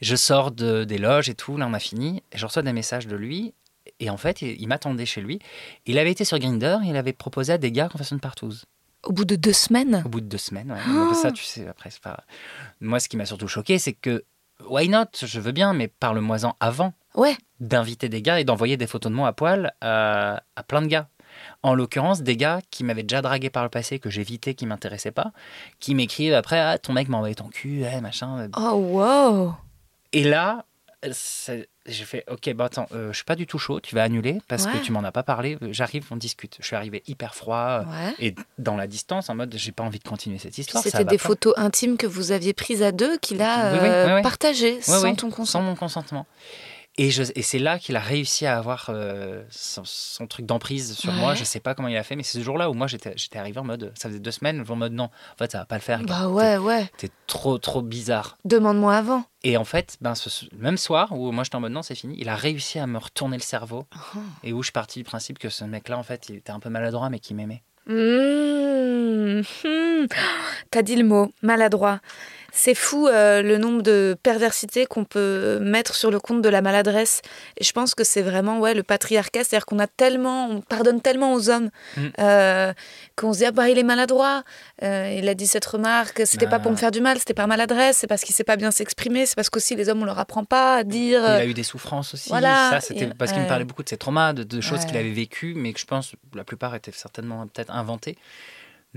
Je sors de, des loges et tout. Là on a fini. Et je reçois des messages de lui. Et en fait, il, il m'attendait chez lui. Il avait été sur Grinder. Il avait proposé à des gars qu'on fasse une partouze. Au bout de deux semaines. Au bout de deux semaines, ouais. Oh. Ça, tu sais, après, c'est pas. Moi, ce qui m'a surtout choqué, c'est que, why not? Je veux bien, mais parle-moi-en avant Ouais. d'inviter des gars et d'envoyer des photos de moi à poil à, à plein de gars. En l'occurrence, des gars qui m'avaient déjà dragué par le passé, que j'évitais, qui m'intéressaient pas, qui m'écrivent après Ah, ton mec m'a envoyé ton cul, ouais, machin. Oh, wow. Et là, j'ai fait Ok, bah attends, euh, je suis pas du tout chaud, tu vas annuler parce Ouais. que tu m'en as pas parlé. J'arrive, on discute. Je suis arrivé hyper froid Ouais. et dans la distance, en mode J'ai pas envie de continuer cette histoire. C'était des pas. photos intimes que vous aviez prises à deux qu'il a Oui, oui, euh, oui, oui. partagées sans ton Sans mon consentement. Et, c'est là qu'il a réussi à avoir euh, son, son truc d'emprise sur Ouais. moi. Je sais pas comment il a fait, mais c'est ce jour-là où moi j'étais arrivé en mode, ça faisait deux semaines, en mode non, en fait ça va pas le faire. gars. Bah ouais, ouais. T'es trop trop bizarre. Demande-moi avant. Et en fait, ben, ce même soir où moi j'étais en mode non, c'est fini, il a réussi à me retourner le cerveau. Oh. Et où je suis parti du principe que ce mec-là, en fait, il était un peu maladroit, mais qu'il m'aimait. Mmh. Mmh. T'as dit le mot, maladroit. C'est fou euh, le nombre de perversités qu'on peut mettre sur le compte de la maladresse. Et je pense que c'est vraiment ouais, le patriarcat, c'est-à-dire qu'on a tellement, on pardonne tellement aux hommes Mm. euh, qu'on se dit ah bah il est maladroit. Euh, il a dit cette remarque, c'était pas pour me Ah. faire du mal, c'était par maladresse, c'est parce qu'il sait pas bien s'exprimer, c'est parce qu'aussi les hommes on leur apprend pas à dire. Il a eu des souffrances aussi. Voilà. Ça, c'était parce qu'il me parlait beaucoup de ses traumas, de, de choses Ouais. qu'il avait vécues, mais que je pense la plupart étaient certainement peut-être inventées.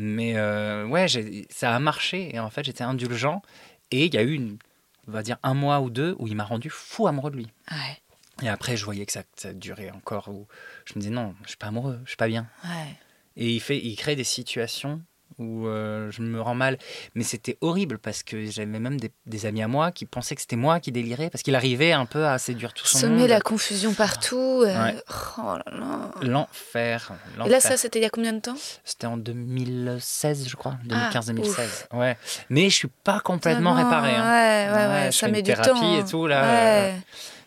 Mais euh, ouais, ça a marché et en fait j'étais indulgent. Et il y a eu, une, on va dire, un mois ou deux où il m'a rendu fou amoureux de lui. Ouais, Et après, je voyais que ça, ça durait encore. Où je me disais non, je suis pas amoureux, je suis pas bien. ouais. Et il fait, il crée des situations où euh, je me rends mal. Mais c'était horrible parce que j'avais même des, des amis à moi qui pensaient que c'était moi qui délirais parce qu'il arrivait un peu à séduire tout son Semer monde. la confusion partout. euh, Ouais. Oh. L'enfer. Et là, ça, c'était il y a combien de temps? C'était en 2016, je crois. Ah, 2015-2016. ouais. Mais je suis pas complètement Ah bon, réparé. hein. Ouais, ouais, ouais, je ça fais met une du thérapie temps. et tout, là. Ouais,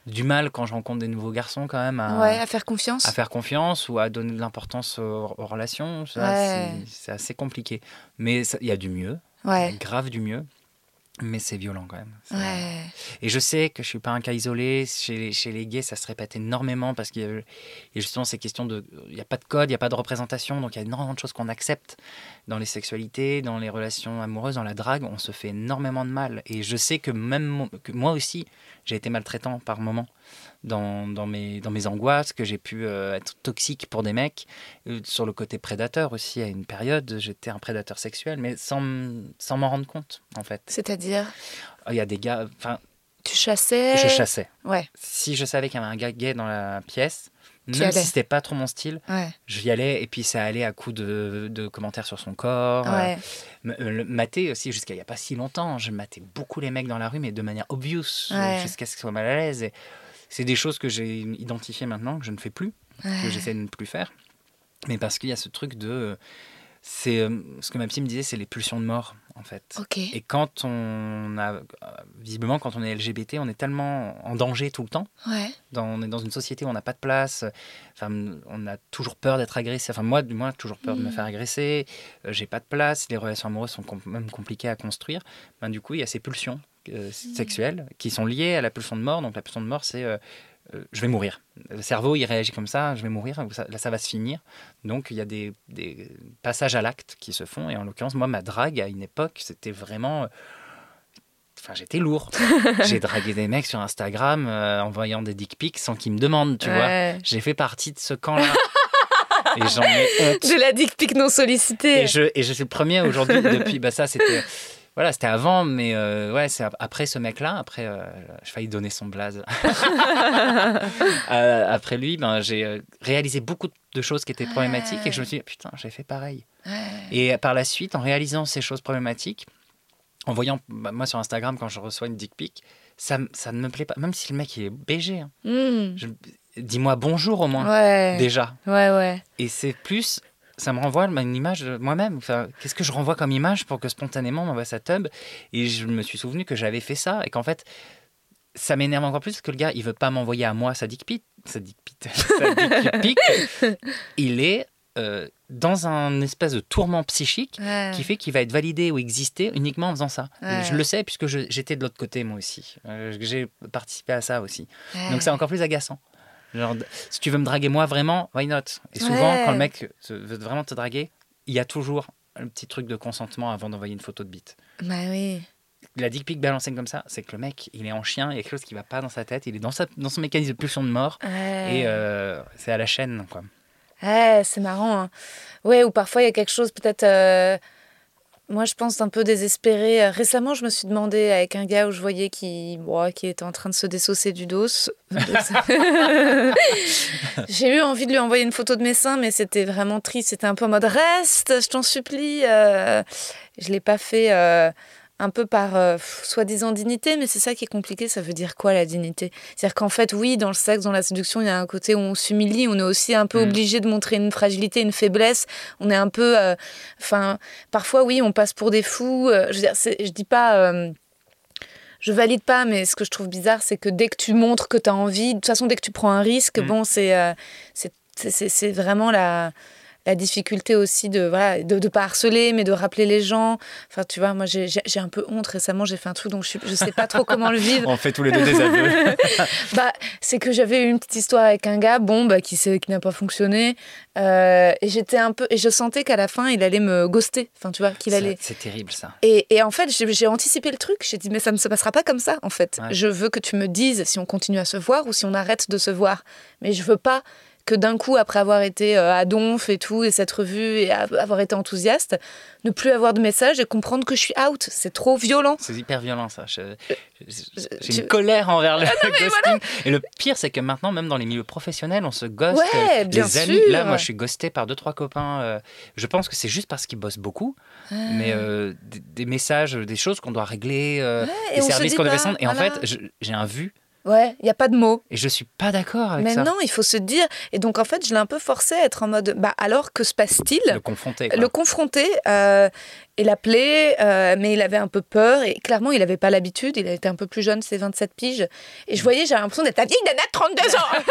Du mal quand je rencontre des nouveaux garçons, quand même, à, ouais, à faire confiance. à faire confiance ou à donner de l'importance aux, aux relations. Ouais. c'est- assez compliqué. Mais il y a du mieux, Ouais, grave du mieux. Mais c'est violent quand même. Ouais. Et je sais que je suis pas un cas isolé. Chez les, chez les gays, ça se répète énormément parce qu'il y a, justement ces questions de. Il n'y a pas de code, il n'y a pas de représentation. Donc il y a énormément de choses qu'on accepte dans les sexualités, dans les relations amoureuses, dans la drague. On se fait énormément de mal. Et je sais que même que moi aussi, j'ai été maltraitant par moments dans, dans, mes, dans mes angoisses, que j'ai pu euh, être toxique pour des mecs. Euh, sur le côté prédateur aussi, à une période, j'étais un prédateur sexuel, mais sans, sans m'en rendre compte, en fait. C'est-à-dire, Il y a des gars. Enfin, tu chassais? je chassais Ouais, si je savais qu'il y avait un gars gay dans la pièce, même si c'était pas trop mon style, ouais, j'y allais et puis ça allait à coup de, de commentaires sur son corps. euh, ouais. euh, le mater aussi jusqu'à il y a pas si longtemps, je matais beaucoup les mecs dans la rue mais de manière obvious euh, Ouais. jusqu'à ce qu'ils soient mal à l'aise. Et c'est des choses que j'ai identifiées maintenant que je ne fais plus, que j'essaie de ne plus faire, mais parce qu'il y a ce truc de c'est euh, ce que ma psy me disait, c'est les pulsions de mort en fait. Et quand on a, euh, visiblement, quand on est LGBT, on est tellement en danger tout le temps Ouais. dans- on est dans une société où on n'a pas de place. Enfin, on a toujours peur d'être agressé. Enfin, moi, du moins, toujours peur de me Mm. faire agresser. euh, j'ai pas de place. Les relations amoureuses sont com- même compliquées à construire. Ben, du coup, il y a ces pulsions euh, Mm. sexuelles qui sont liées à la pulsion de mort. Donc, la pulsion de mort, c'est euh, euh, je vais mourir. Le cerveau, il réagit comme ça, je vais mourir, ça- là, ça va se finir. Donc, il y a des, des passages à l'acte qui se font. Et en l'occurrence, moi, ma drague, à une époque, c'était vraiment. euh, Enfin, j'étais lourd. J'ai dragué des mecs sur Instagram euh, en voyant des dick pics sans qu'ils me demandent, tu vois. J'ai fait partie de ce camp-là. et j'en ai honte. De la dick pic non sollicitée. Et je, et je suis le premier aujourd'hui depuis. Bah, ça, c'était. Voilà, c'était avant, mais euh, ouais, c'est ap- après ce mec-là, après, euh, j'ai failli donner son blaze. Euh, après lui, ben, j'ai euh, réalisé beaucoup de choses qui étaient problématiques et que je me suis dit, putain, j'ai fait pareil. Ouais. Et par la suite, en réalisant ces choses problématiques, en voyant, bah, moi sur Instagram, quand je reçois une dick pic, ça, ça ne me plaît pas. Même si le mec il est BG, hein. Hmm. Je- dis-moi bonjour au moins, Ouais. déjà. Ouais, ouais. Et c'est plus, ça me renvoie une image de moi-même. Enfin, Qu'est-ce que je renvoie comme image pour que spontanément on m'envoie sa tub? Et je me suis souvenu que j'avais fait ça et qu'en fait, ça m'énerve encore plus parce que le gars, il veut pas m'envoyer à moi sa dick pic. Sa dick pic. sa dick pic. Il est euh, dans un espèce de tourment psychique Ouais. qui fait qu'il va être validé ou exister uniquement en faisant ça. Ouais. Je le sais puisque j'étais de l'autre côté moi aussi. Euh, J'ai participé à ça aussi. Ouais. Donc c'est encore plus agaçant. Genre, si tu veux me draguer moi vraiment, why not? Et souvent, Ouais. quand le mec veut vraiment te draguer, il y a toujours un petit truc de consentement avant d'envoyer une photo de bite. Bah oui. La dick pic balancée comme ça, c'est que le mec, il est en chien, il y a quelque chose qui va pas dans sa tête, il est dans, sa, dans son mécanisme de pulsion de mort, Ouais. et euh, c'est à la chaîne, quoi. Ouais, c'est marrant. hein. Ouais, ou parfois il y a quelque chose peut-être. euh, Moi, je pense un peu désespéré. Euh, Récemment, je me suis demandé avec un gars où je voyais qu'il bon, qu'il était en train de se désosser du dos. J'ai eu envie de lui envoyer une photo de mes seins, mais c'était vraiment triste. C'était un peu en mode reste, je t'en supplie. Euh, Je l'ai pas fait. euh, un peu par euh, soi-disant dignité, mais c'est ça qui est compliqué. Ça veut dire quoi la dignité? C'est-à-dire qu'en fait, oui, dans le sexe, dans la séduction, il y a un côté où on s'humilie, on est aussi un peu Mm. obligé de montrer une fragilité, une faiblesse. On est un peu, euh, enfin, parfois, oui, on passe pour des fous. Euh, je veux dire, je dis pas. je valide pas, mais ce que je trouve bizarre, c'est que dès que tu montres que tu as envie, de toute façon, dès que tu prends un risque, Mm. bon, c'est euh, c'est vraiment la, la difficulté aussi de voilà de, de pas harceler, mais de rappeler les gens. Enfin, tu vois, moi, j'ai un peu honte. Récemment, j'ai fait un truc, donc je, je sais pas trop comment le vivre. On fait tous les deux des aveux. Bah, c'est que j'avais eu une petite histoire avec un gars, bon, bah, qui, qui n'a pas fonctionné. Euh, et j'étais un peu. Et je sentais qu'à la fin, il allait me ghoster. Enfin, tu vois, qu'il allait. C'est terrible ça. Et, et en fait, j'ai j'ai anticipé le truc. J'ai dit, mais ça ne se passera pas comme ça, en fait. Ouais. Je veux que tu me dises si on continue à se voir ou si on arrête de se voir. Mais je veux pas que d'un coup, après avoir été euh, à Donf et tout, et cette revue, et avoir été enthousiaste, ne plus avoir de message et comprendre que je suis out. C'est trop violent. C'est hyper violent ça. Je- J'ai une colère envers le ghosting. Et le pire, c'est que maintenant, même dans les milieux professionnels, on se ghost. Ouais, euh, bien les amis. sûr. Là, moi, je suis ghosté par deux, trois copains. euh, je pense que c'est juste parce qu'ils bossent beaucoup. Mais euh, des, des messages, des choses qu'on doit régler, euh, des services qu'on devait rendre. Et en fait, j'ai un vu Ouais, il n'y a pas de mots. et je suis pas d'accord avec Mais ça. non, il faut se dire. Et donc, en fait, je l'ai un peu forcé à être en mode, bah alors, que se passe-t-il? Le confronter. quoi. le confronter euh, et l'appeler, euh, mais il avait un peu peur et clairement il n'avait pas l'habitude, il était un peu plus jeune, c'est 27 piges. Et je voyais, j'avais l'impression d'être la vieille nana de 32 ans.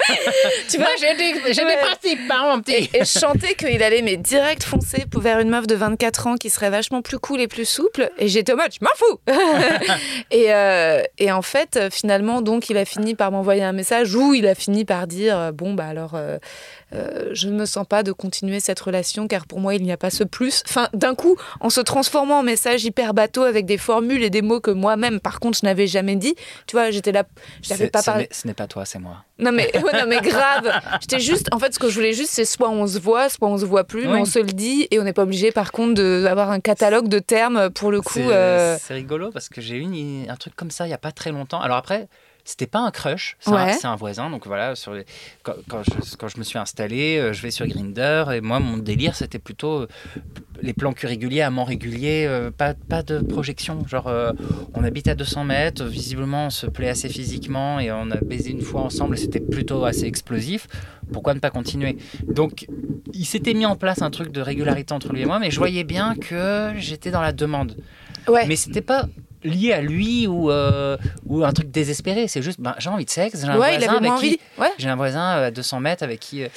tu vois? J'ai des, j'ai Ouais. des principes, hein, mon petit. et je chantais qu'il allait mais direct foncer vers une meuf de 24 ans qui serait vachement plus cool et plus souple. Et j'étais au mode, je m'en fous et, euh, et en fait, finalement, donc, il a fini par m'envoyer un message où il a fini par dire, euh, bon, bah alors, euh, euh, je ne me sens pas de continuer cette relation car pour moi, il n'y a pas ce plus. Enfin, d'un coup, en se transformant en message hyper bateau avec des formules et des mots que moi-même, par contre, je n'avais jamais dit. Tu vois, j'étais là, je n'avais pas ce parlé. n'est- Ce n'est pas toi, c'est moi. Non mais, ouais, non mais grave. J'étais juste, en fait, ce que je voulais juste, c'est soit on se voit, soit on se voit plus, mais on se le dit et on n'est pas obligé, par contre, d'avoir un catalogue de termes pour le coup. C'est euh, c'est rigolo parce que j'ai eu une- un truc comme ça il y a pas très longtemps. Alors après, c'était pas un crush, c'est un- Ouais. c'est un, voisin. Donc voilà, sur les- quand, quand je, quand je me suis installé, euh, je vais sur Grinder et moi mon délire c'était plutôt euh, les plans cul réguliers, amants réguliers, euh, pas, pas de projection. Genre euh, on habite à 200 mètres, visiblement on se plaît assez physiquement et on a baisé une fois ensemble c'était plutôt assez explosif. Pourquoi ne pas continuer? Donc il s'était mis en place un truc de régularité entre lui et moi, mais je voyais bien que j'étais dans la demande. Ouais. Mais c'était pas lié à lui ou, euh, ou un truc désespéré. C'est juste, ben, j'ai envie de sexe, j'ai un ouais, voisin avec qui... Ouais. J'ai un voisin euh, à 200 mètres avec qui... euh,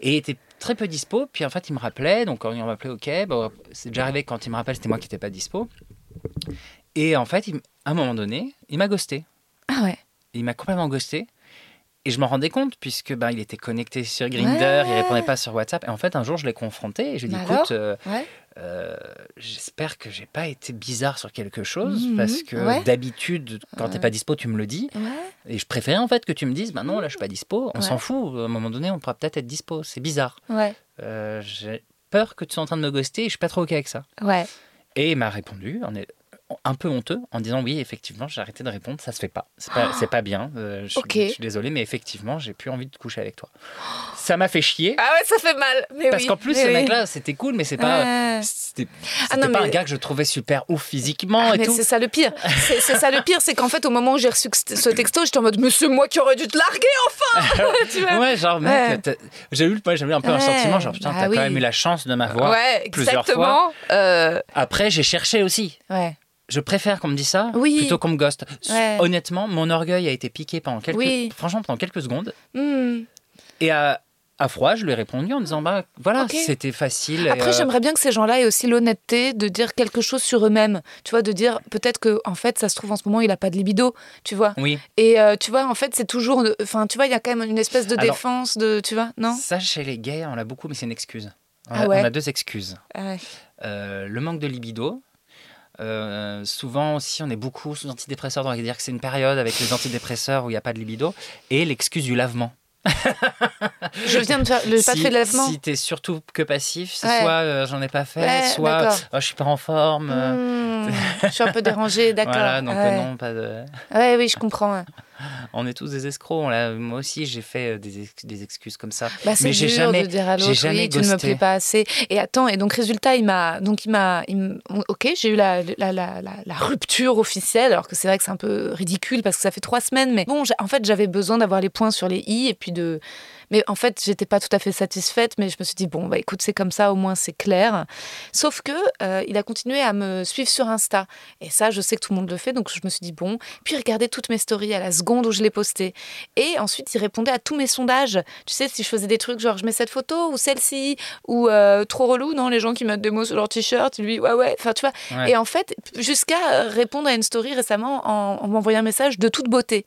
et il était très peu dispo. Puis en fait, il me rappelait. Donc quand il m'appelait, ok. Bon, c'est déjà arrivé quand il me rappelle, c'était moi qui n'étais pas dispo. Et en fait, il à un moment donné, il m'a ghosté. Ah ouais. Il m'a complètement ghosté. Et je m'en rendais compte puisque ben, il était connecté sur Grinder, Ouais. il répondait pas sur WhatsApp. Et en fait, un jour, je l'ai confronté et je lui ai dit, Bah écoute, euh, Ouais. Euh, j'espère que j'ai pas été bizarre sur quelque chose Mhm, parce que ouais. d'habitude, quand t'es pas dispo, tu me le dis. Ouais. Et je préférais en fait que tu me dises, bah non, là je suis pas dispo. On Ouais. s'en fout. À un moment donné, on pourra peut-être être dispo. C'est bizarre. Ouais. Euh, j'ai peur que tu sois en train de me ghoster et je suis pas trop ok avec ça. Ouais. Et il m'a répondu, on est un peu honteux, en disant oui, effectivement, j'ai arrêté de répondre, ça se fait pas. C'est pas, pas bien. Euh, je, suis- Ok. je suis désolé, mais effectivement, j'ai plus envie de coucher avec toi. Ça m'a fait chier. Ah ouais, ça fait mal. Mais Parce oui, qu'en plus, ce oui. mec-là, c'était cool, mais c'est pas, c'était, Ah c'était non, pas mais- un gars que je trouvais super ouf physiquement Ah, et c'est ça le pire. C'est ça le pire, c'est qu'en fait, au moment où j'ai reçu ce texto, j'étais en mode, mais c'est moi qui aurais dû te larguer, enfin Tu vois Ouais, genre, mec, Ouais. j'ai eu, eu un peu un sentiment, genre, putain, bah t'as oui. quand même eu la chance de m'avoir Ouais, plusieurs fois. Euh, Après, j'ai cherché aussi. ouais. Je préfère qu'on me dise ça Oui. plutôt qu'on me. Ouais. Honnêtement, mon orgueil a été piqué pendant quelques, Oui. franchement, pendant quelques secondes. Hmm. Et à, à froid, je lui ai répondu en disant, bah voilà, c'était facile. et, Après, euh, j'aimerais bien que ces gens-là aient aussi l'honnêteté de dire quelque chose sur eux-mêmes. Tu vois, de dire peut-être que en fait, ça se trouve en ce moment, il a pas de libido. Tu vois. Oui, Et euh, tu vois, en fait, c'est toujours. Enfin, tu vois, il y a quand même une espèce de Alors- défense de. Tu vois, non? ça chez les gays, on l'a beaucoup, mais c'est une excuse. On, Ah a, ouais? on a deux excuses. Ah ouais. Euh, le manque de libido. Euh, souvent aussi, on est beaucoup sous antidépresseurs, donc on va dire que c'est une période avec les antidépresseurs où il n'y a pas de libido. Et l'excuse du lavement. Je viens de faire le pas si, fait de lavement. Si t'es surtout que passif, c'est Ouais. soit euh, j'en ai pas fait, Ouais, soit oh, je suis pas en forme. euh, Hmm, je suis un peu dérangée, d'accord. Voilà, donc ouais. non, pas de. Ouais, oui, je comprends. On est tous des escrocs. on Moi aussi, j'ai fait euh, des, ex- des excuses comme ça. Bah, Mais j'ai jamais, de dire à j'ai l'autre, jamais oui, tu ne me plais pas assez. Et attends, et donc résultat, il m'a, donc il m'a, ok, j'ai eu la, la, la, la, la rupture officielle, alors que c'est vrai que c'est un peu ridicule parce que ça fait trois semaines, mais bon, en fait, j'avais besoin d'avoir les points sur les i et puis de, mais en fait, j'étais pas tout à fait satisfaite, mais je me suis dit bon, bah écoute, c'est comme ça, au moins c'est clair. Sauf que euh, il a continué à me suivre sur Insta, et ça, je sais que tout le monde le fait, donc je me suis dit bon, puis regardez toutes mes stories à la seconde où je les postais. Et ensuite, il répondait à tous mes sondages. Tu sais, si je faisais des trucs genre je mets cette photo ou celle-ci, ou euh, trop relou, non, les gens qui mettent des mots sur leur t-shirt, lui, ouais, ouais, enfin, tu vois. Ouais. Et en fait, jusqu'à répondre à une story récemment en, en m'envoyant un message de toute beauté.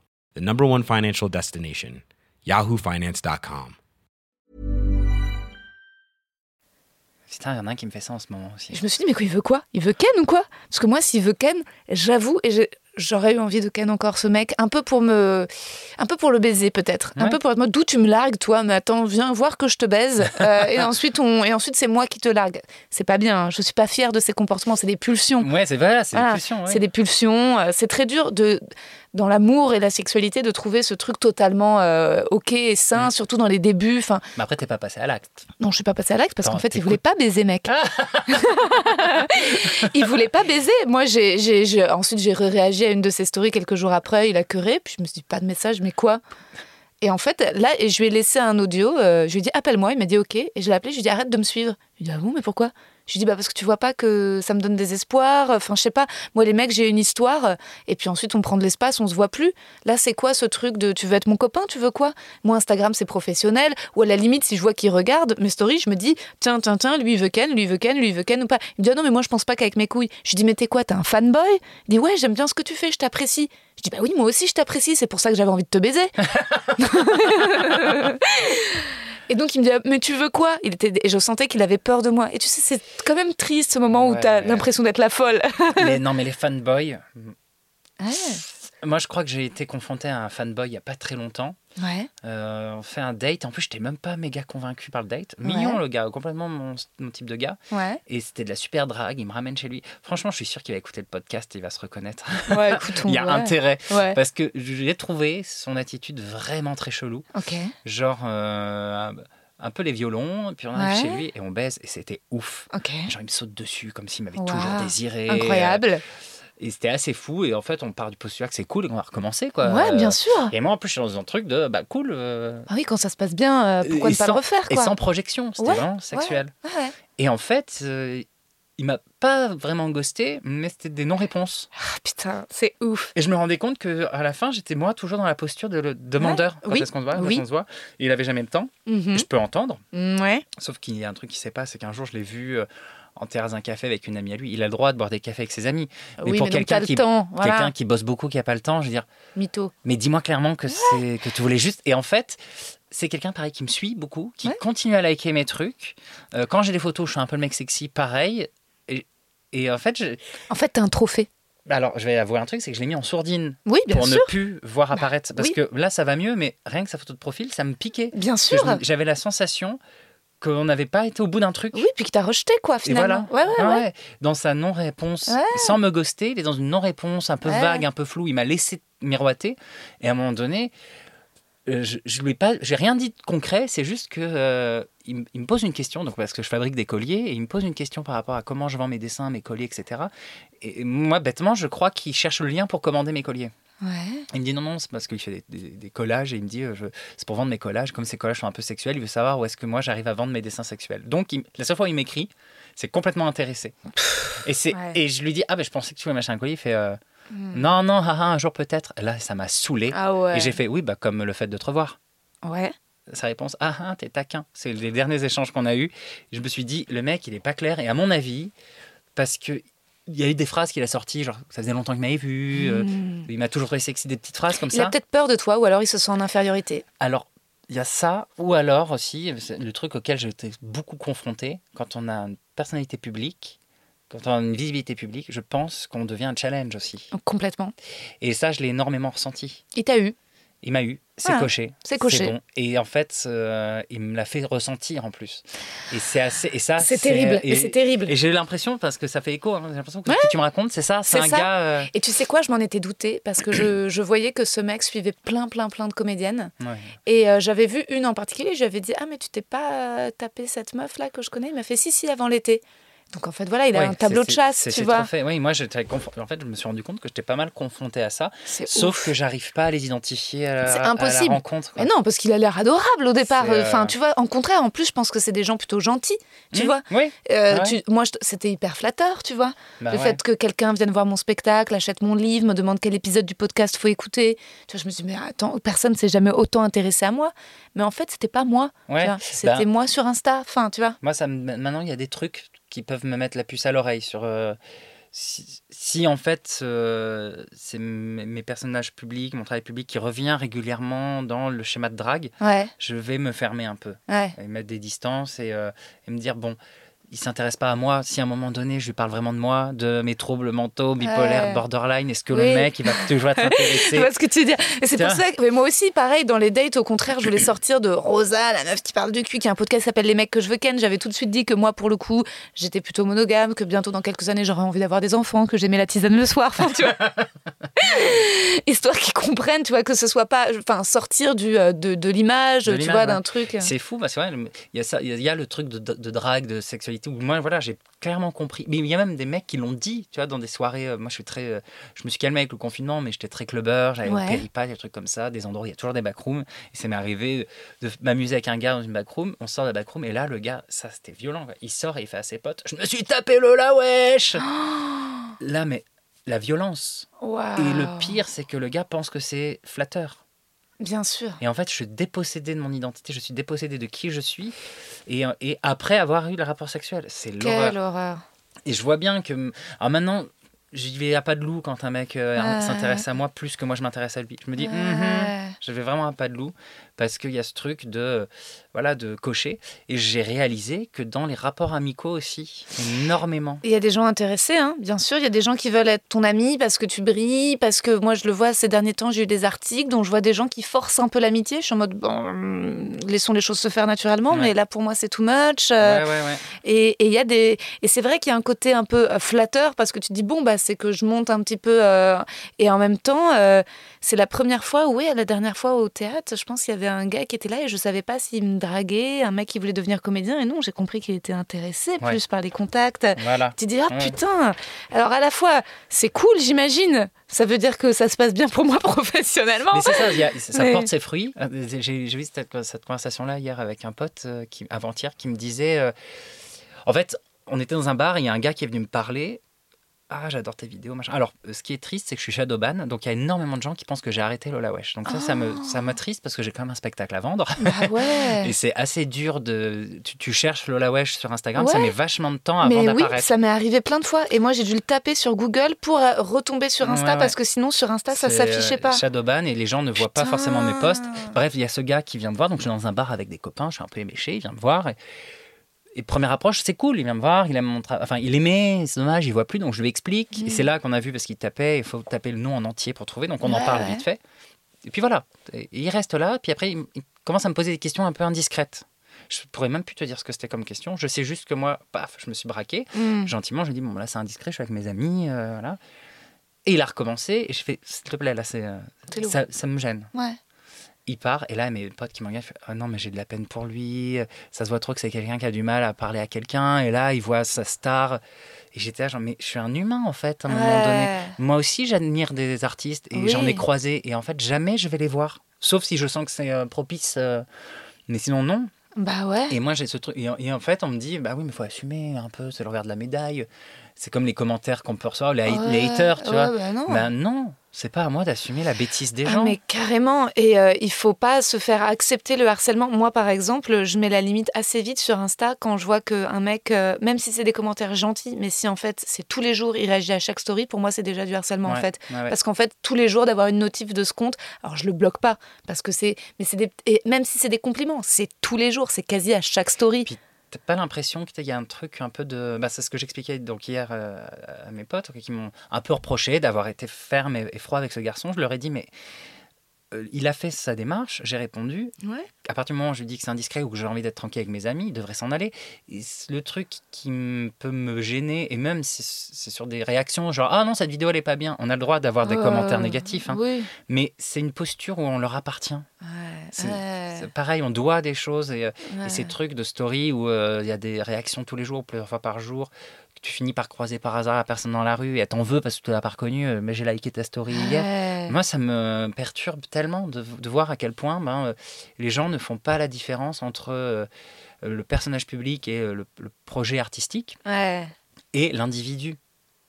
the number one financial destination, yahoofinance.com. Putain, il y en a un qui me fait ça en ce moment aussi. Je me suis dit, mais quoi, il veut quoi? Il veut Ken ou quoi? Parce que moi, s'il veut Ken, j'avoue, et j'aurais eu envie de Ken encore ce mec, un peu pour me. Un peu pour le baiser, peut-être. Un peu pour être d'où tu me largues, toi? Mais attends, viens voir que je te baise. euh, et ensuite, on, et ensuite c'est moi qui te largue. C'est pas bien, hein. je suis pas fière de ces comportements, c'est des pulsions. Ouais, c'est vrai, c'est Voilà, des pulsions. ouais. C'est des pulsions. euh, C'est très dur de, dans l'amour et la sexualité de trouver ce truc totalement euh, ok et sain, surtout dans les débuts. Enfin, Mais après, t'es pas passé à l'acte. non, je suis pas passée à l'acte parce qu'en fait, il voulait pas baiser, mec. il voulait pas baiser. Moi, j'ai, j'ai- j'ai- ensuite, j'ai réagi à une de ses stories quelques jours après. Il a queuré, puis je me suis dit, pas de message, mais quoi? Et en fait, là, et je lui ai laissé un audio. euh, je lui ai dit, appelle-moi. Il m'a dit, ok. Et je l'ai appelé. Je lui ai dit, arrête de me suivre. Il dit, ah bon, mais pourquoi? Je lui dit, bah, parce que tu vois pas que ça me donne des espoirs. Enfin, je sais pas. Moi, les mecs, j'ai une histoire. Et puis ensuite, on prend de l'espace, on se voit plus. Là, c'est quoi ce truc de tu veux être mon copain Tu veux quoi? Moi, Instagram, c'est professionnel. Ou à la limite, si je vois qu'il regarde mes stories, je me dis, tiens, tiens, tiens, lui, il veut Ken, lui, il veut Ken, lui, il veut Ken ou pas. Il me dit, ah non, mais moi, je pense pas qu'avec mes couilles. Je lui dis, mais t'es quoi T'es un fanboy? Il dit, ouais, j'aime bien ce que tu fais, je t'apprécie. Je dis, bah oui, moi aussi, je t'apprécie. C'est pour ça que j'avais envie de te baiser. Et donc il me dit ah, mais tu veux quoi? Il était et je sentais qu'il avait peur de moi. Et tu sais c'est quand même triste ce moment où Ouais. t'as l'impression d'être la folle. les, non, mais les fanboys. Ouais. Moi, je crois que j'ai été confronté à un fanboy il y a pas très longtemps. Ouais. Euh, on fait un date. En plus, j'étais même pas méga convaincu par le date. Mignon, Ouais. le gars, complètement mon, mon type de gars. Ouais. Et c'était de la super drague. Il me ramène chez lui. Franchement, je suis sûr qu'il va écouter le podcast. Il va se reconnaître. Ouais, écoute, il y a intérêt. Ouais. Parce que j'ai trouvé son attitude vraiment très chelou. Ok. Genre, euh, un peu les violons. Puis on arrive chez lui et on baise. Et c'était ouf. Ok. Genre, il me saute dessus comme s'il m'avait toujours désiré. Incroyable. Et c'était assez fou. Et en fait, on part du postulat que c'est cool et qu'on va recommencer. Quoi. Ouais, bien Euh, sûr. Et moi, en plus, je suis dans un truc de bah cool. euh, Ah oui, quand ça se passe bien, euh, pourquoi et ne pas sans- le refaire Et quoi? sans projection. C'était Ouais, vraiment sexuel. Ouais. Et en fait, euh, il m'a pas vraiment ghosté, mais c'était des non-réponses. Ah, putain, c'est ouf. Et je me rendais compte que à la fin, j'étais moi toujours dans la posture de le demandeur. Quand Oui. est-ce qu'on se voit Oui. se voit Et il avait jamais le temps. Mhm. Je peux entendre. Ouais. Sauf qu'il y a un truc qui s'est pas, c'est qu'un jour, je l'ai vu en terrasse d'un café avec une amie à lui. Il a le droit de boire des cafés avec ses amis. Mais oui, pour quelqu'un qui-. Voilà. Bosse beaucoup, qui a pas le temps, je veux dire, Mytho. mais dis-moi clairement que que tu voulais juste. Et en fait, c'est quelqu'un pareil qui me suit beaucoup, qui Ouais. continue à liker mes trucs. Euh, quand j'ai des photos, je suis un peu le mec sexy, pareil. Et, et en fait, je... En fait, t'as un trophée. alors je vais avouer un truc, c'est que je l'ai mis en sourdine Oui, bien pour sûr. ne plus voir apparaître. Parce oui. que là, ça va mieux, mais rien que sa photo de profil, ça me piquait. Bien sûr. J'avais la sensation qu'on n'avait pas été au bout d'un truc. Oui, puis que t'as rejeté quoi Et finalement. voilà. Ouais, ouais, ouais. Ouais. Dans sa non-réponse, sans me ghoster, il est dans une non-réponse un peu vague, un peu floue. Il m'a laissé miroiter. Et à un moment donné, euh, je, je lui ai pas, j'ai rien dit de concret. C'est juste que euh, il me pose une question, donc parce que je fabrique des colliers, et il me pose une question par rapport à comment je vends mes dessins, mes colliers, etc. Et moi, bêtement, je crois qu'il cherche le lien pour commander mes colliers. Ouais. Il me dit non, non, c'est parce qu'il fait des, des- des collages et il me dit euh, je- c'est pour vendre mes collages. Comme ces collages sont un peu sexuels, il veut savoir où est-ce que moi j'arrive à vendre mes dessins sexuels. Donc il- la seule fois où il m'écrit, c'est complètement intéressé. Et, c'est, Ouais. et je lui dis ah ben je pensais que tu voulais m'acheter un collier. Il fait euh, non, non, haha, un jour peut-être. Là ça m'a saoulé. Hmm. Ah ouais. Et j'ai fait oui, bah comme le fait de te revoir. Ouais. Sa réponse ah, ah t'es taquin. C'est les derniers échanges qu'on a eus. Je me suis dit le mec il est pas clair. Et à mon avis, parce que. Il y a eu des phrases qu'il a sorties, genre ça faisait longtemps qu'il m'avait vu, euh, Hmm. il m'a toujours trouvé sexy, des petites phrases comme Il ça. a peut-être peur de toi ou alors il se sent en infériorité. Alors, il y a ça, ou alors aussi, c'est le truc auquel été beaucoup confronté, quand on a une personnalité publique, quand on a une visibilité publique, je pense qu'on devient un challenge aussi. Complètement. Et ça, je l'ai énormément ressenti. Il t'a eu? Il m'a eu, c'est Ah, coché. c'est coché. bon. Et en fait, euh, il me l'a fait ressentir en plus. Et c'est assez. Et ça, C'est terrible. Et, c'est terrible. et j'ai l'impression, parce que ça fait écho, hein, j'ai l'impression que Ouais. ce que tu me racontes, c'est ça. C'est un ça. gars. euh, Et tu sais quoi, je m'en étais doutée parce que je, je voyais que ce mec suivait plein, plein, plein de comédiennes. ouais. Et euh, j'avais vu une en particulier, je lui avais dit Ah, mais tu t'es pas tapé cette meuf là que je connais? Il m'a fait Si, si, avant l'été. Donc en fait, voilà, il a Ouais, un tableau de chasse, c'est- tu vois. fait. Oui, moi, en fait, je me suis rendu compte que j'étais pas mal confronté à ça. Sauf ouf. que j'arrive pas à les identifier à la, C'est à la impossible. rencontre. quoi. Mais non, parce qu'il a l'air adorable au départ. Euh, Enfin, tu vois, en contraire, en plus, je pense que c'est des gens plutôt gentils, tu Mmh, vois. Oui. Euh, Ouais. tu- moi, je- c'était hyper flatteur, tu vois. Bah le ouais. fait que quelqu'un vienne voir mon spectacle, achète mon livre, me demande quel épisode du podcast faut écouter. Tu vois, je me suis dit, mais attends, personne s'est jamais autant intéressé à moi. Mais en fait, c'était pas moi. vois. C'était Ben, moi sur Insta. Enfin, tu vois. Moi, ça maintenant, il y a des trucs qui peuvent me mettre la puce à l'oreille sur. euh, si, si, en fait, euh, c'est mes personnages publics, mon travail public qui revient régulièrement dans le schéma de drague, Ouais, je vais me fermer un peu ouais. et mettre des distances et, euh, et me dire bon. Il s'intéresse pas à moi. Si à un moment donné, je lui parle vraiment de moi, de mes troubles mentaux, bipolaires, Ouais. borderline, est-ce que Oui. le mec, il va toujours être Je intéressé vois ce que tu veux dire. C'est pour ça que mais moi aussi, pareil, dans les dates, au contraire, je voulais sortir de Rosa, la meuf qui parle du cul, qui a un podcast qui s'appelle Les mecs que je veux ken. J'avais tout de suite dit que moi, pour le coup, j'étais plutôt monogame, que bientôt dans quelques années, j'aurais envie d'avoir des enfants, que j'aimais la tisane le soir. Enfin, tu vois. Histoire qu'ils comprennent, tu vois, que ce soit pas. Enfin, sortir du, euh, de, de l'image, tu vois, ouais. d'un truc. C'est fou, parce que ouais, le- il y a ça, il y a- il y a le truc de, de, de drague, de sexualité. Moi, voilà, j'ai clairement compris. Mais il y a même des mecs qui l'ont dit, tu vois, dans des soirées. euh, moi, je suis très, euh, je me suis calmé avec le confinement, mais j'étais très clubbeur. J'avais Ouais. le péripal, des trucs comme ça, des endroits où il y a toujours des backrooms. Et ça m'est arrivé de m'amuser avec un gars dans une backroom. On sort de la backroom et là, le gars, ça, c'était violent. quoi. Il sort et il fait à ses potes, je me suis tapé le la wesh. là, mais la violence. Et le pire, c'est que le gars pense que c'est flatteur. Bien sûr. Et en fait, je suis dépossédé de mon identité, je suis dépossédé de qui je suis. Et, et après avoir eu le rapport sexuel, c'est Quelle l'horreur. horreur. Et je vois bien que. Alors maintenant, j'y vais à pas de loup quand un mec euh, s'intéresse à moi plus que moi je m'intéresse à lui. Je me dis, Ouais. Mhm. je vais vraiment à pas de loup parce qu'il y a ce truc de, voilà, de cocher. Et j'ai réalisé que dans les rapports amicaux aussi, énormément. Il y a des gens intéressés, hein, bien sûr. Il y a des gens qui veulent être ton ami parce que tu brilles, parce que moi je le vois ces derniers temps, j'ai eu des articles dont je vois des gens qui forcent un peu l'amitié. Je suis en mode, bon, hum, laissons les choses se faire naturellement, Ouais. mais là pour moi c'est too much. euh, Ouais. Et et il y a des et c'est vrai qu'il y a un côté un peu euh, flatteur parce que tu te dis bon bah c'est que je monte un petit peu euh, et en même temps euh, c'est la première fois oui la dernière fois au théâtre je pense qu'il y avait un gars qui était là et je savais pas s'il me draguait un mec qui voulait devenir comédien et non j'ai compris qu'il était intéressé Ouais. plus par les contacts Voilà. tu dis ah Ouais. putain alors à la fois c'est cool j'imagine ça veut dire que ça se passe bien pour moi professionnellement Mais c'est ça, il y a- ça Mais- porte ses fruits. Euh, J'ai vu cette, cette conversation-là hier avec un pote euh, qui, avant-hier qui me disait euh, En fait, on était dans un bar, et il y a un gars qui est venu me parler. Ah, j'adore tes vidéos, machin. Alors, euh, ce qui est triste, c'est que je suis shadowban, donc il y a énormément de gens qui pensent que j'ai arrêté Lola Wesh. Donc ça, ça me, ça m'attriste parce que j'ai quand même un spectacle à vendre. bah ouais Et c'est assez dur de. Tu, tu cherches Lola Wesh sur Instagram, ça met vachement de temps avant Mais oui, d'apparaître. ça m'est arrivé plein de fois. Et moi, j'ai dû le taper sur Google pour euh, retomber sur Insta Ouais, parce que sinon, sur Insta, ça s'affichait euh, pas. Shadowban et les gens ne voient pas forcément mes posts. Bref, il y a ce gars qui vient me voir, donc je suis dans un bar avec des copains, je suis un peu éméché, il vient me voir. Et, et première approche, c'est cool, il vient me voir, il aime mon tra- Enfin, il aimait, c'est dommage, il voit plus, donc je lui explique. Et c'est là qu'on a vu, parce qu'il tapait, il faut taper le nom en entier pour trouver, donc on en parle ouais. vite fait. Et puis voilà, Et il reste là, puis après, il, il commence à me poser des questions un peu indiscrètes. Je pourrais même plus te dire ce que c'était comme question. Je sais juste que moi, paf, je me suis braqué. Mm. Gentiment, je lui ai dit, bon, là, c'est indiscret, je suis avec mes amis, euh, voilà. Et il a recommencé, et je fais, s'il te plaît, là, c'est, euh, ça, ça me gêne. Ouais. Il part, et là, mes potes qui m'engagent, ah non, mais j'ai de la peine pour lui, ça se voit trop que c'est quelqu'un qui a du mal à parler à quelqu'un, et là, il voit sa star. Et j'étais là, genre, mais je suis un humain, en fait, à un moment donné. Moi aussi, j'admire des artistes, et Oui. j'en ai croisé, et en fait, jamais je vais les voir. Sauf si je sens que c'est euh, propice. euh, mais sinon, non. Bah ouais. Et moi, j'ai ce truc. Et en, et en fait, on me dit, bah oui, mais il faut assumer un peu, c'est l'envers de la médaille. C'est comme les commentaires qu'on peut recevoir, les, haters, tu ouais, vois. bah non. Ben non, c'est pas à moi d'assumer la bêtise des Ah, gens. mais carrément. Et euh, il faut pas se faire accepter le harcèlement. Moi, par exemple, je mets la limite assez vite sur Insta quand je vois qu'un mec, euh, même si c'est des commentaires gentils, mais si en fait c'est tous les jours, il réagit à chaque story, pour moi, c'est déjà du harcèlement en fait. ouais, ouais. Parce qu'en fait, tous les jours, d'avoir une notif de ce compte, alors je le bloque pas, parce que c'est. Mais c'est des. Et même si c'est des compliments, c'est tous les jours, c'est quasi à chaque story. Puis, T'as pas l'impression qu'il y a un truc un peu de. Bah, c'est ce que j'expliquais donc hier euh, à mes potes qui m'ont un peu reproché d'avoir été ferme et, et froid avec ce garçon. Je leur ai dit, mais euh, il a fait sa démarche, j'ai répondu. Ouais. À partir du moment où je lui dis que c'est indiscret ou que j'ai envie d'être tranquille avec mes amis, il devrait s'en aller. Et le truc qui peut me gêner, et même si c'est sur des réactions genre Ah non, cette vidéo elle est pas bien, on a le droit d'avoir des Euh, commentaires négatifs, hein. Oui. mais c'est une posture où on leur appartient. Ouais. ouais. pareil, on doit des choses et, euh, et ces trucs de story où euh, il y a des réactions tous les jours, plusieurs fois par jour, tu finis par croiser par hasard la personne dans la rue et elle t'en veut parce que tu l'as pas reconnue, euh, mais j'ai liké ta story hier. Ouais. Moi, ça me perturbe tellement de, de voir à quel point ben, euh, les gens ne font pas la différence entre euh, le personnage public et le, le projet artistique Ouais. et l'individu.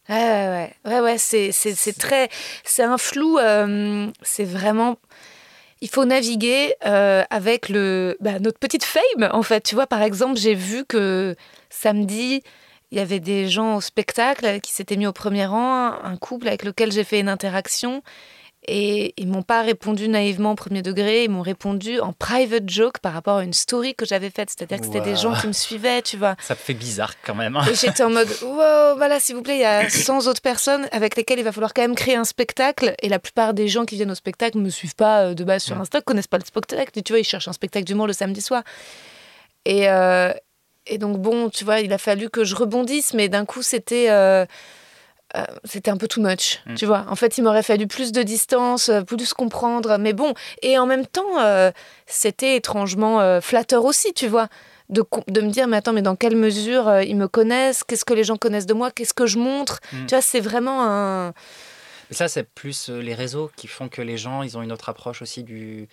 Ouais, ouais, ouais, ouais, ouais, c'est, très, c'est un flou, euh, c'est vraiment, il faut naviguer euh, avec le, bah, notre petite fame, en fait. Tu vois, par exemple, j'ai vu que samedi, il y avait des gens au spectacle qui s'étaient mis au premier rang, un couple avec lequel j'ai fait une interaction. Et ils m'ont pas répondu naïvement au premier degré, ils m'ont répondu en private joke par rapport à une story que j'avais faite. C'est-à-dire que c'était des gens qui me suivaient, tu vois. Ça me fait bizarre quand même. hein. Et j'étais en mode, wow, voilà, s'il vous plaît, il y a 100 autres personnes avec lesquelles il va falloir quand même créer un spectacle. Et la plupart des gens qui viennent au spectacle ne me suivent pas euh, de base sur. Insta, connaissent pas le spectacle. Et tu vois, ils cherchent un spectacle d'humour le samedi soir. Et, euh, et donc, bon, tu vois, il a fallu que je rebondisse, mais d'un coup, c'était. euh, euh, c'était un peu too much, Mm. tu vois. En fait, il m'aurait fallu plus de distance, euh, plus comprendre. Mais bon, et en même temps, euh, c'était étrangement flatteur aussi, tu vois. De, de me dire, mais attends, mais dans quelle mesure ils me connaissent? Qu'est-ce que les gens connaissent de moi? Qu'est-ce que je montre? Mm. Tu vois, c'est vraiment un. Mais ça, c'est plus les réseaux qui font que les gens, ils ont une autre approche aussi du.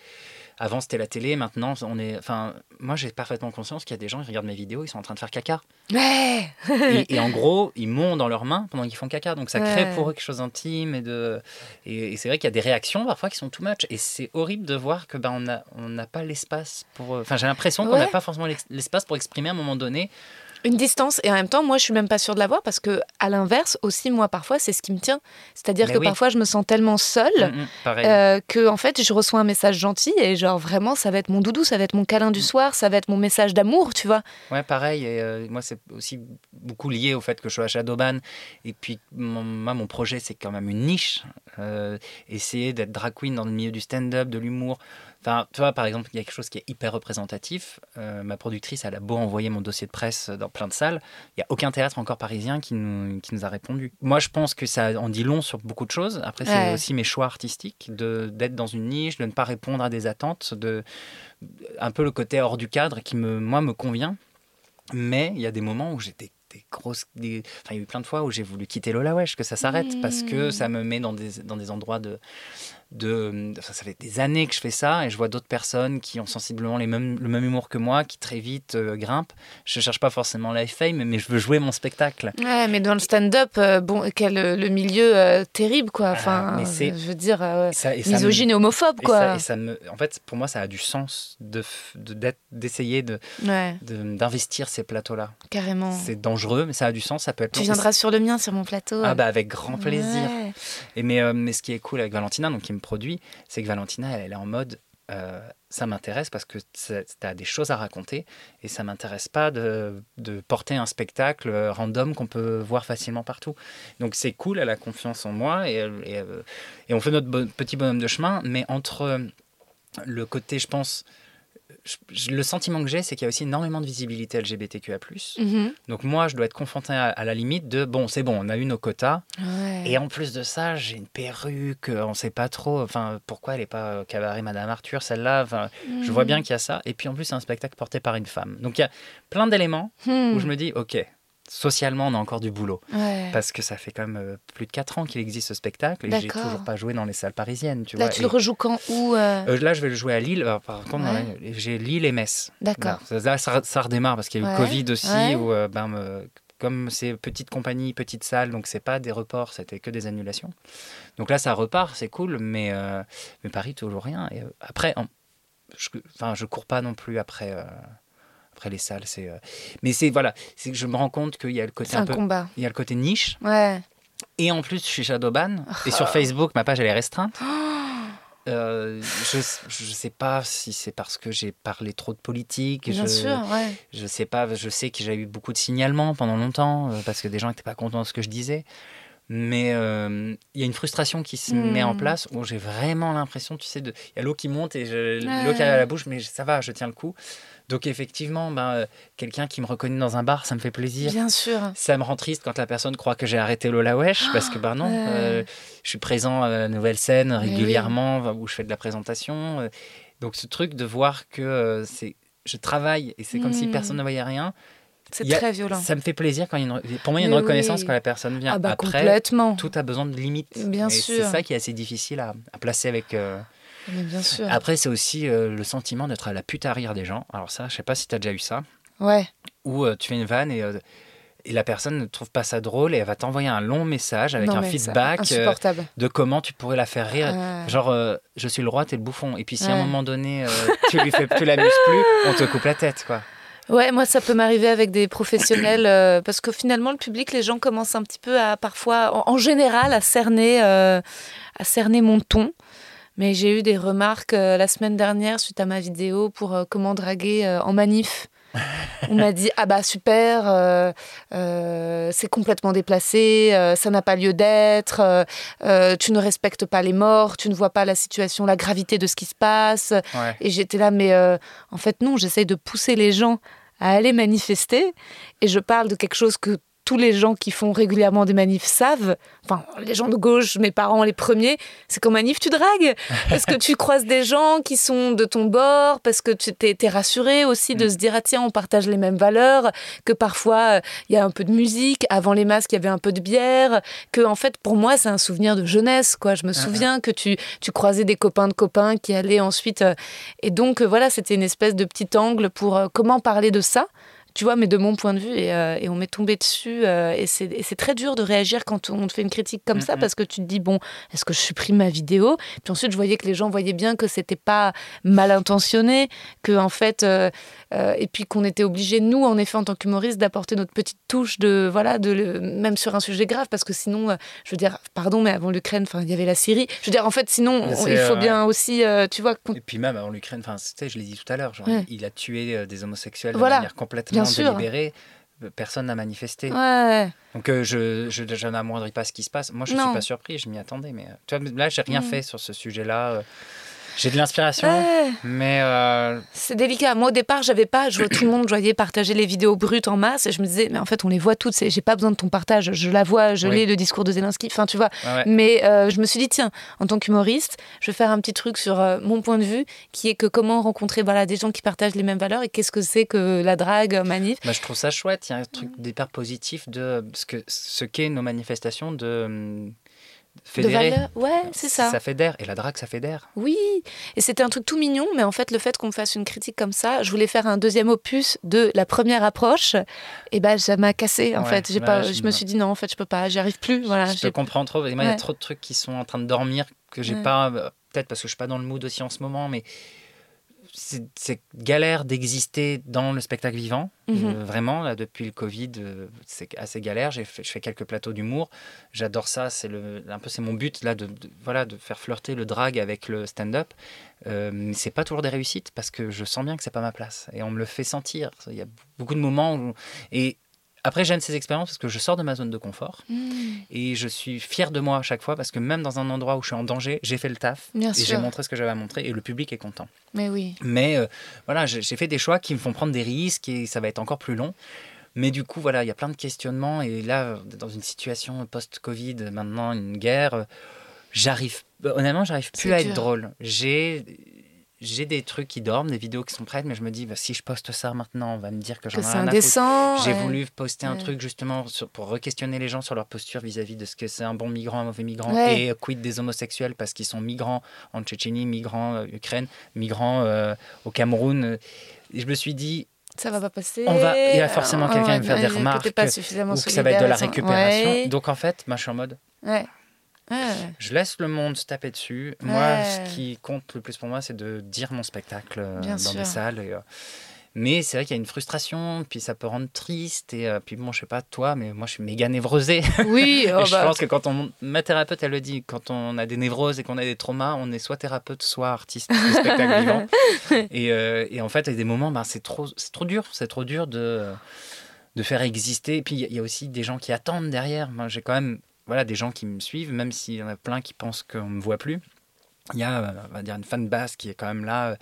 Avant, c'était la télé. Maintenant, on est. Enfin, moi, j'ai parfaitement conscience qu'il y a des gens qui regardent mes vidéos, ils sont en train de faire caca. Ouais et, et en gros, ils m'ont dans leurs mains pendant qu'ils font caca. Donc, ça crée pour eux quelque chose d'intime. Et, de... et, et c'est vrai qu'il y a des réactions parfois qui sont too much. Et c'est horrible de voir que ben, on n'a on n'a pas l'espace pour. Enfin, j'ai l'impression qu'on n'a Ouais. pas forcément l'espace pour exprimer à un moment donné. Une distance, et en même temps, moi, je suis même pas sûre de l'avoir parce que, à l'inverse, aussi, moi, parfois, c'est ce qui me tient. C'est-à-dire que oui. parfois, je me sens tellement seule. Mm, mm. Euh, que en fait je reçois un message gentil et genre vraiment ça va être mon doudou, ça va être mon câlin du soir, ça va être mon message d'amour, tu vois. Ouais, pareil. Et euh, moi, c'est aussi beaucoup lié au fait que je suis à Shadowban. Et puis, mon, moi, mon projet, c'est quand même une niche. Euh, essayer d'être drag queen dans le milieu du stand-up, de l'humour. Enfin, tu vois, par exemple, il y a quelque chose qui est hyper représentatif. Euh, ma productrice, elle a beau envoyer mon dossier de presse dans plein de salles. Il n'y a aucun théâtre encore parisien qui nous, qui nous a répondu. Moi, je pense que ça en dit long sur beaucoup de choses. Après, c'est Ouais. aussi mes choix artistiques de- d'être dans une niche, de ne pas répondre à des attentes, de un peu le côté hors du cadre qui, me, moi, me convient. Mais il y a des moments où j'ai des, grosses. des- Enfin, il y a eu plein de fois où j'ai voulu quitter Lola Wesh, que ça s'arrête, parce que ça me met dans des, dans des endroits de. De enfin, ça fait des années que je fais ça et je vois d'autres personnes qui ont sensiblement les mêmes, le même humour que moi, qui très vite euh, grimpent. Je cherche pas forcément la fame, mais je veux jouer mon spectacle. Ouais, mais dans le stand-up, euh, bon, quel euh, le milieu euh, terrible quoi. Enfin, Ah, mais c'est- je veux dire Et ça- et ça me- misogyne et homophobe et quoi. ça- et ça me, en fait, pour moi, ça a du sens de d'essayer de, Ouais, de- d'investir ces plateaux-là. carrément. C'est dangereux, mais ça a du sens. Ça peut être. Tu viendras sur le mien, sur mon plateau. Ah bah avec grand plaisir. Ouais. Et mais, mais ce qui est cool avec Valentina, donc qui me produit, c'est que Valentina, elle, est en mode euh, ça m'intéresse parce que tu as des choses à raconter et ça m'intéresse pas de, porter un spectacle euh, random qu'on peut voir facilement partout. Donc c'est cool, elle a confiance en moi et, euh, on fait notre petit bonhomme de chemin, mais entre le côté, je pense, je- je- le sentiment que j'ai, c'est qu'il y a aussi énormément de visibilité LGBTQA+. Mhm. Donc moi, je dois être confronté à, à la limite de, bon, c'est bon, on a eu nos quotas, Ouais. et en plus de ça, j'ai une perruque, euh, on sait pas trop, enfin, pourquoi elle est pas euh, cabaret Madame Arthur, celle-là, je vois bien qu'il y a ça. Et puis en plus, c'est un spectacle porté par une femme. Donc il y a plein d'éléments Hmm. où je me dis, ok, socialement, on a encore du boulot. Ouais. Parce que ça fait quand même euh, plus de 4 ans qu'il existe ce spectacle et j'ai toujours pas joué dans les salles parisiennes, tu Là, vois. tu Et- le rejoues quand Où euh euh, là, je vais le jouer à Lille. Alors, par contre, Ouais. j'ai Lille et Metz. D'accord. Là, ça, ça redémarre parce qu'il y a eu le Ouais, Covid aussi, où ben, me- comme c'est petite compagnie, petite salle, donc c'est pas des reports, c'était que des annulations. Donc là, ça repart, c'est cool, mais, euh, mais Paris, toujours rien. Et après, en- je, enfin, je cours pas non plus après, euh, après les salles. C'est, euh, mais c'est voilà, c'est que je me rends compte qu'il y a le côté un un peu, combat. il y a le côté niche. Ouais. Et en plus, je suis Shadowban. Et sur Facebook, ma page, elle est restreinte. Euh, je, je sais pas si c'est parce que j'ai parlé trop de politique. Bien je, sûr, ouais. Je sais pas. Je sais que j'ai eu beaucoup de signalements pendant longtemps euh, parce que des gens n'étaient pas contents de ce que je disais. Mais euh, il y a une frustration qui se Hmm. met en place où j'ai vraiment l'impression, tu sais, de- il y a l'eau qui monte et Ouais. l'eau qui arrive à la bouche, mais ça va, je tiens le coup. Donc effectivement, ben, euh, quelqu'un qui me reconnaît dans un bar, ça me fait plaisir. Bien sûr. Ça me rend triste quand la personne croit que j'ai arrêté Lola Wesh, parce que ben non, euh, je suis présent à la nouvelle scène régulièrement, où je fais de la présentation. euh, Donc ce truc de voir que c'est, je travaille et c'est comme si Mm. personne ne voyait rien. C'est très violent. Ça me fait plaisir quand il y a une, pour moi il y a une Mais reconnaissance oui. quand la personne vient. Ah bah Après, complètement. tout a besoin de limites. Bien Et C'est sûr. ça qui est assez difficile à, à placer avec. euh, Mais bien sûr. Après, c'est aussi euh, le sentiment d'être à la pute à rire des gens. Alors ça, je sais pas si tu as déjà eu ça. Ouais. Où euh, tu fais une vanne et, euh, et la personne ne trouve pas ça drôle et elle va t'envoyer un long message avec Non, un feedback de comment tu pourrais la faire rire. Genre, je suis le roi, t'es le bouffon. Et puis si à un moment donné, tu lui fais, tu l'amuses plus, on te coupe la tête, quoi. Ouais, moi ça peut m'arriver avec des professionnels euh, parce que finalement le public, les gens commencent un petit peu à parfois, en, en général, à cerner, euh, à cerner mon ton. Mais j'ai eu des remarques euh, la semaine dernière suite à ma vidéo pour euh, comment draguer euh, en manif. On m'a dit ah bah super, c'est complètement déplacé, ça n'a pas lieu d'être, tu ne respectes pas les morts, tu ne vois pas la situation, la gravité de ce qui se passe. Ouais. Et j'étais là, mais en fait, non, j'essaye de pousser les gens à aller manifester. Et je parle de quelque chose que tous les gens qui font régulièrement des manifs savent. Enfin, les gens de gauche, mes parents les premiers, c'est qu'en manif, tu dragues. Parce que tu croises des gens qui sont de ton bord, parce que tu t'es, rassuré aussi de se dire, ah tiens, on partage les mêmes valeurs, que parfois, il y a un peu de musique. Avant les masques, il y avait un peu de bière. Que, en fait, pour moi, c'est un souvenir de jeunesse, quoi. Je me souviens que tu, tu croisais des copains de copains qui allaient ensuite. euh, et donc, euh, voilà, c'était une espèce de petit angle pour euh, comment parler de ça. Tu vois, mais de mon point de vue, et, euh, et on m'est tombé dessus. euh, et c'est très dur de réagir quand on te fait une critique comme ça, parce que tu te dis, bon, est-ce que je supprime ma vidéo? Puis ensuite, je voyais que les gens voyaient bien que c'était pas mal intentionné, que en fait, euh, euh, et puis qu'on était obligé, nous, en effet, en tant qu'humoristes, d'apporter notre petite touche de, voilà, de le- même sur un sujet grave, parce que sinon, euh, je veux dire, pardon, mais avant l'Ukraine, enfin, il y avait la Syrie. Je veux dire, en fait, sinon, on- il faut bien aussi, euh, tu vois, Et puis même avant l'Ukraine, enfin, je l'ai dit tout à l'heure, genre, Ouais. il a tué des homosexuels Voilà, de manière complètement délibérée. Personne n'a manifesté. ouais. Donc euh, je, je, je n'amoindris pas ce qui se passe. Moi, je ne suis pas surpris, je m'y attendais. Mais euh, tu vois, là, j'ai rien Mm. fait sur ce sujet-là. euh. J'ai de l'inspiration, Ouais. mais euh, C'est délicat. Moi, au départ, j'avais pas. Je vois tout le monde, je voyais partager les vidéos brutes en masse, et je me disais, mais en fait, on les voit toutes. J'ai pas besoin de ton partage. Je la vois, je Oui. lis le discours de Zelensky. Enfin, tu vois. ouais, ouais. Mais euh, je me suis dit, tiens, en tant qu'humoriste, je vais faire un petit truc sur euh, mon point de vue, qui est que comment rencontrer voilà, des gens qui partagent les mêmes valeurs et qu'est-ce que c'est que la drague, manif. Bah, je trouve ça chouette. Il y a un truc d'hyper positif de ce que ce qu'est nos manifestations de hum, De fédérer. Ouais, c'est ça. Ça fédère. Et la drague, ça fédère. Oui, et c'était un truc tout mignon, mais en fait, le fait qu'on me fasse une critique comme ça, je voulais faire un deuxième opus de la première approche, et ben ça m'a cassé en Ouais, fait. J'ai pas, je- je me suis dit non, en fait, je peux pas, j'y arrive plus. Voilà, je te comprends trop. Il y a trop de trucs qui sont en train de dormir que j'ai Ouais. pas. euh, Peut-être parce que je suis pas dans le mood aussi en ce moment, mais c'est galère d'exister dans le spectacle vivant. Mhm. Euh, vraiment, là, depuis le Covid, euh, c'est assez galère. J'ai fait, je fais quelques plateaux d'humour. J'adore ça. C'est un peu c'est mon but là de, de- voilà de faire flirter le drag avec le stand-up. Euh, mais c'est pas toujours des réussites parce que je sens bien que c'est pas ma place et on me le fait sentir. Il y a beaucoup de moments où et après j'aime ces expériences parce que je sors de ma zone de confort Mmh, et je suis fier de moi à chaque fois parce que même dans un endroit où je suis en danger, j'ai fait le taf Bien et j'ai montré ce que j'avais à montrer et le public est content. Mais oui. Mais euh, voilà, j'ai fait des choix qui me font prendre des risques et ça va être encore plus long. Mais du coup, voilà, il y a plein de questionnements. Et là, dans une situation post-Covid, maintenant une guerre, euh, j'arrive, honnêtement, j'arrive plus à dur. être drôle. J'ai. J'ai des trucs qui dorment, des vidéos qui sont prêtes, mais je me dis, bah, si je poste ça maintenant, on va me dire que j'en ai c'est rien indécent. J'ai ouais. voulu poster un Ouais. truc justement sur- pour re-questionner les gens sur leur posture vis-à-vis de ce que c'est un bon migrant, un mauvais migrant, Ouais. et quid des homosexuels parce qu'ils sont migrants en Tchétchénie, migrants euh, Ukraine, migrants euh, au Cameroun. euh. Et je me suis dit, Ça va pas passer. On va- il y a forcément Euh, quelqu'un qui va me faire des remarques, pas suffisamment ou que ça va être de la récupération. Donc en fait, moi je suis en mode, Ouais. Ouais. je laisse le monde se taper dessus. Moi, ce qui compte le plus pour moi, c'est de dire mon spectacle euh, Bien dans sûr. des salles. et, euh, mais c'est vrai qu'il y a une frustration, puis ça peut rendre triste. Et euh, puis bon, je sais pas toi, mais moi je suis méga névrosé. Oui, oh je bah, pense que quand on, ma thérapeute, elle le dit, quand on a des névroses et qu'on a des traumas, on est soit thérapeute, soit artiste de spectacle vivant. Et, euh, et en fait, il y a des moments, ben, c'est trop, trop dur, c'est trop dur de, de faire exister. Et puis il y a aussi des gens qui attendent derrière. Moi, j'ai quand même, voilà, des gens qui me suivent, même s'il y en a plein qui pensent qu'on me voit plus. il y a, euh, on va dire, une fan base qui est quand même là. euh,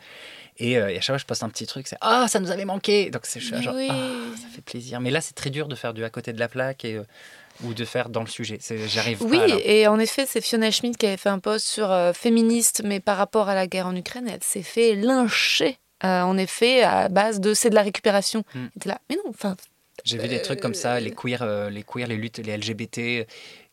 Et, euh, et à chaque fois, je poste un petit truc, c'est Ah, ça nous avait manqué Donc, c'est genre, Oui. Ah, ça fait plaisir. Mais là, c'est très dur de faire du à côté de la plaque et, ou de faire dans le sujet. J'arrive Oui, pas. là. et en effet, c'est Fiona Schmidt qui avait fait un post sur euh, féministe, mais par rapport à la guerre en Ukraine, elle s'est fait lyncher. euh, en effet, à base de c'est de la récupération. Mm. Et là, mais non, enfin, J'ai vu des trucs comme ça, les queers, les queers, les luttes, les LGBT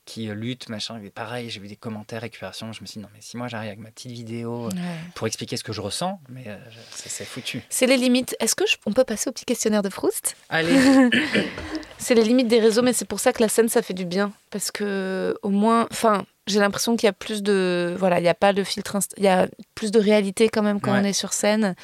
qui euh, luttent, machin. Et pareil, j'ai vu des commentaires, récupération. Je me suis dit, non, mais si moi j'arrive avec ma petite vidéo euh, pour expliquer ce que je ressens, mais euh, c'est foutu. c'est les limites. Est-ce que je- on peut passer au petit questionnaire de Proust? Allez, C'est les limites des réseaux, mais c'est pour ça que la scène, ça fait du bien. Parce que, au moins, enfin, j'ai l'impression qu'il y a plus de. Voilà, il n'y a pas de filtre. Il y a plus de réalité quand même quand Ouais. on est sur scène.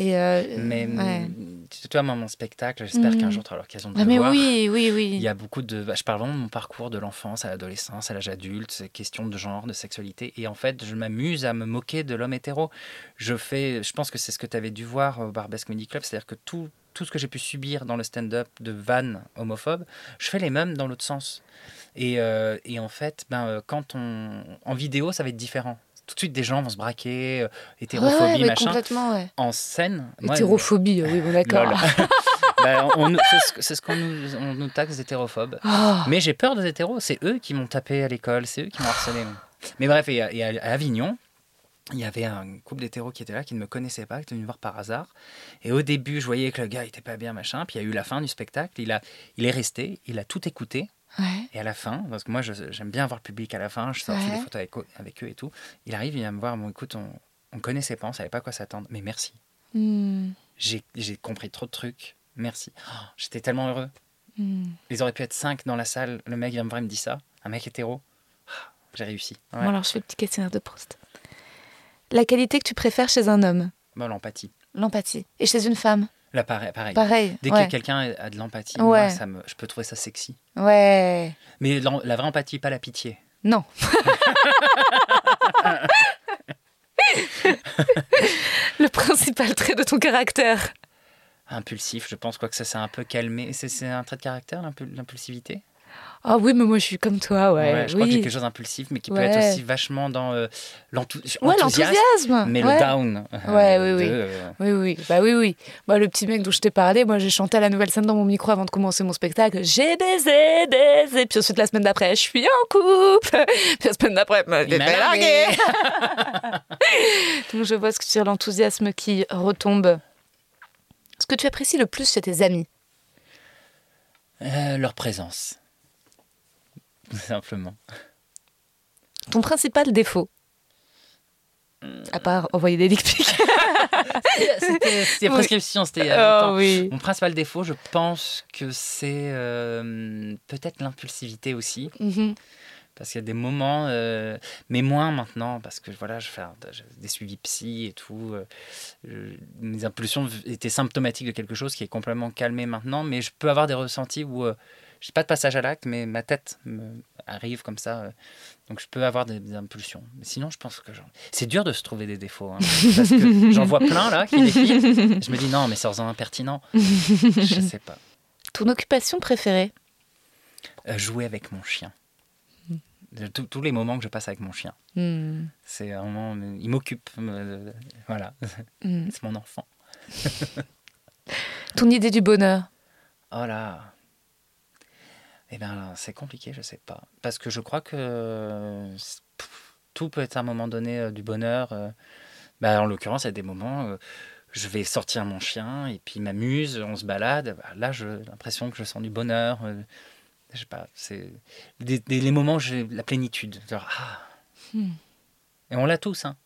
Et. euh, mais ouais. tu vois, moi, mon spectacle, j'espère Mhm. qu'un jour tu auras l'occasion de Ah, le mais voir. oui, oui, oui. Il y a beaucoup de. bah, je parle vraiment de mon parcours de l'enfance à l'adolescence, à l'âge adulte, c'est question de genre, de sexualité. Et en fait, je m'amuse à me moquer de l'homme hétéro. Je fais. Je pense que c'est ce que tu avais dû voir au Barbesque Comedy Club, c'est-à-dire que tout, tout ce que j'ai pu subir dans le stand-up de vannes homophobes, je fais les mêmes dans l'autre sens. Et, euh, et en fait, ben, euh, quand on. En vidéo, ça va être différent. Tout de suite, des gens vont se braquer, euh, hétérophobie, Ouais, machin. complètement, ouais. En scène. Hétérophobie, oui, bon, d'accord. On- c'est ce- qu'on nous, on nous taxe d'hétérophobes. Ah. Mais j'ai peur des hétéros. C'est eux qui m'ont tapé à l'école, c'est eux qui m'ont harcelé. Mais bref, et à, et à- à Avignon, il y avait un couple d'hétéros qui était là, qui ne me connaissait pas, qui était venu me voir par hasard. Et au début, je voyais que le gars était pas bien, machin. Puis il y a eu la fin du spectacle. Il, a, il est resté, il a tout écouté. Ouais. Et à la fin, parce que moi j'aime bien voir le public à la fin, je sors Ouais. des photos avec, avec eux et tout. Il arrive, il vient me voir, bon écoute, on, on connaissait pas, on savait pas à quoi s'attendre, mais merci. Hmm, J'ai compris trop de trucs, merci. Oh, J'étais tellement heureux. hmm. Ils auraient pu être cinq dans la salle. Le mec vient me voir, il me dit ça. Un mec hétéro. Ah, J'ai réussi. Ouais. Bon, alors je fais le petit questionnaire de Proust. La qualité que tu préfères chez un homme? Bon, l'empathie. L'empathie. Et chez une femme? Là, pareil. pareil. Pareil. Dès ouais. que quelqu'un a de l'empathie, Ouais. moi, ça me, je peux trouver ça sexy. Ouais. Mais la, la vraie empathie, pas la pitié. Non. le principal trait de ton caractère. Impulsif, je pense quoi que ça s'est un peu calmé. C'est c'est un trait de caractère, l'impu- l'impulsivité? Ah oui, mais moi je suis comme toi, ouais. je crois que j'ai oui. quelque chose d'impulsif, mais qui peut être aussi vachement dans euh, Ouais, l'enthousiasme, mais le down. euh, Ouais, oui, oui. de, euh, Oui, oui, bah oui, oui. Bah, le petit mec dont je t'ai parlé, moi j'ai chanté à la nouvelle scène dans mon micro avant de commencer mon spectacle. J'ai baisé, baisé. Puis ensuite, la semaine d'après, je suis en couple. Puis la semaine d'après, je fait largué. larguer. Donc je vois ce que tu l'enthousiasme qui retombe. Ce que tu apprécies le plus chez tes amis? Euh, leur présence. Simplement. Ton principal défaut À part envoyer des dick pics. C'était prescription, c'était. Oh oui. Mon principal défaut, je pense que c'est euh, peut-être l'impulsivité aussi. Mhm. Parce qu'il y a des moments, euh, mais moins maintenant, parce que voilà, je fais des suivis psy et tout. euh, mes impulsions étaient symptomatiques de quelque chose qui est complètement calmé maintenant, mais je peux avoir des ressentis où euh, j'ai pas de passage à l'acte, mais ma tête me arrive comme ça. euh, donc je peux avoir des, des impulsions. Mais sinon, je pense que j'en- c'est dur de se trouver des défauts. hein, parce que j'en vois plein là qui défilent. Je me dis non, mais sors-en impertinent. je sais pas. Ton occupation préférée? Euh, jouer avec mon chien. De tous- tous les moments que je passe avec mon chien. Hmm. C'est un moment, il m'occupe, euh, voilà, Hmm. c'est mon enfant. Ton idée du bonheur? Oh là, eh bien, c'est compliqué, je sais pas, parce que je crois que pff, tout peut être à un moment donné euh, du bonheur. euh. Bah, en l'occurrence, il y a des moments, euh, je vais sortir mon chien et puis il m'amuse, on se balade. Bah, là, j'ai l'impression que je sens du bonheur. euh, je sais pas, c'est des, des- les moments où j'ai la plénitude. Genre, ah. Hmm. Et on l'a tous, hein.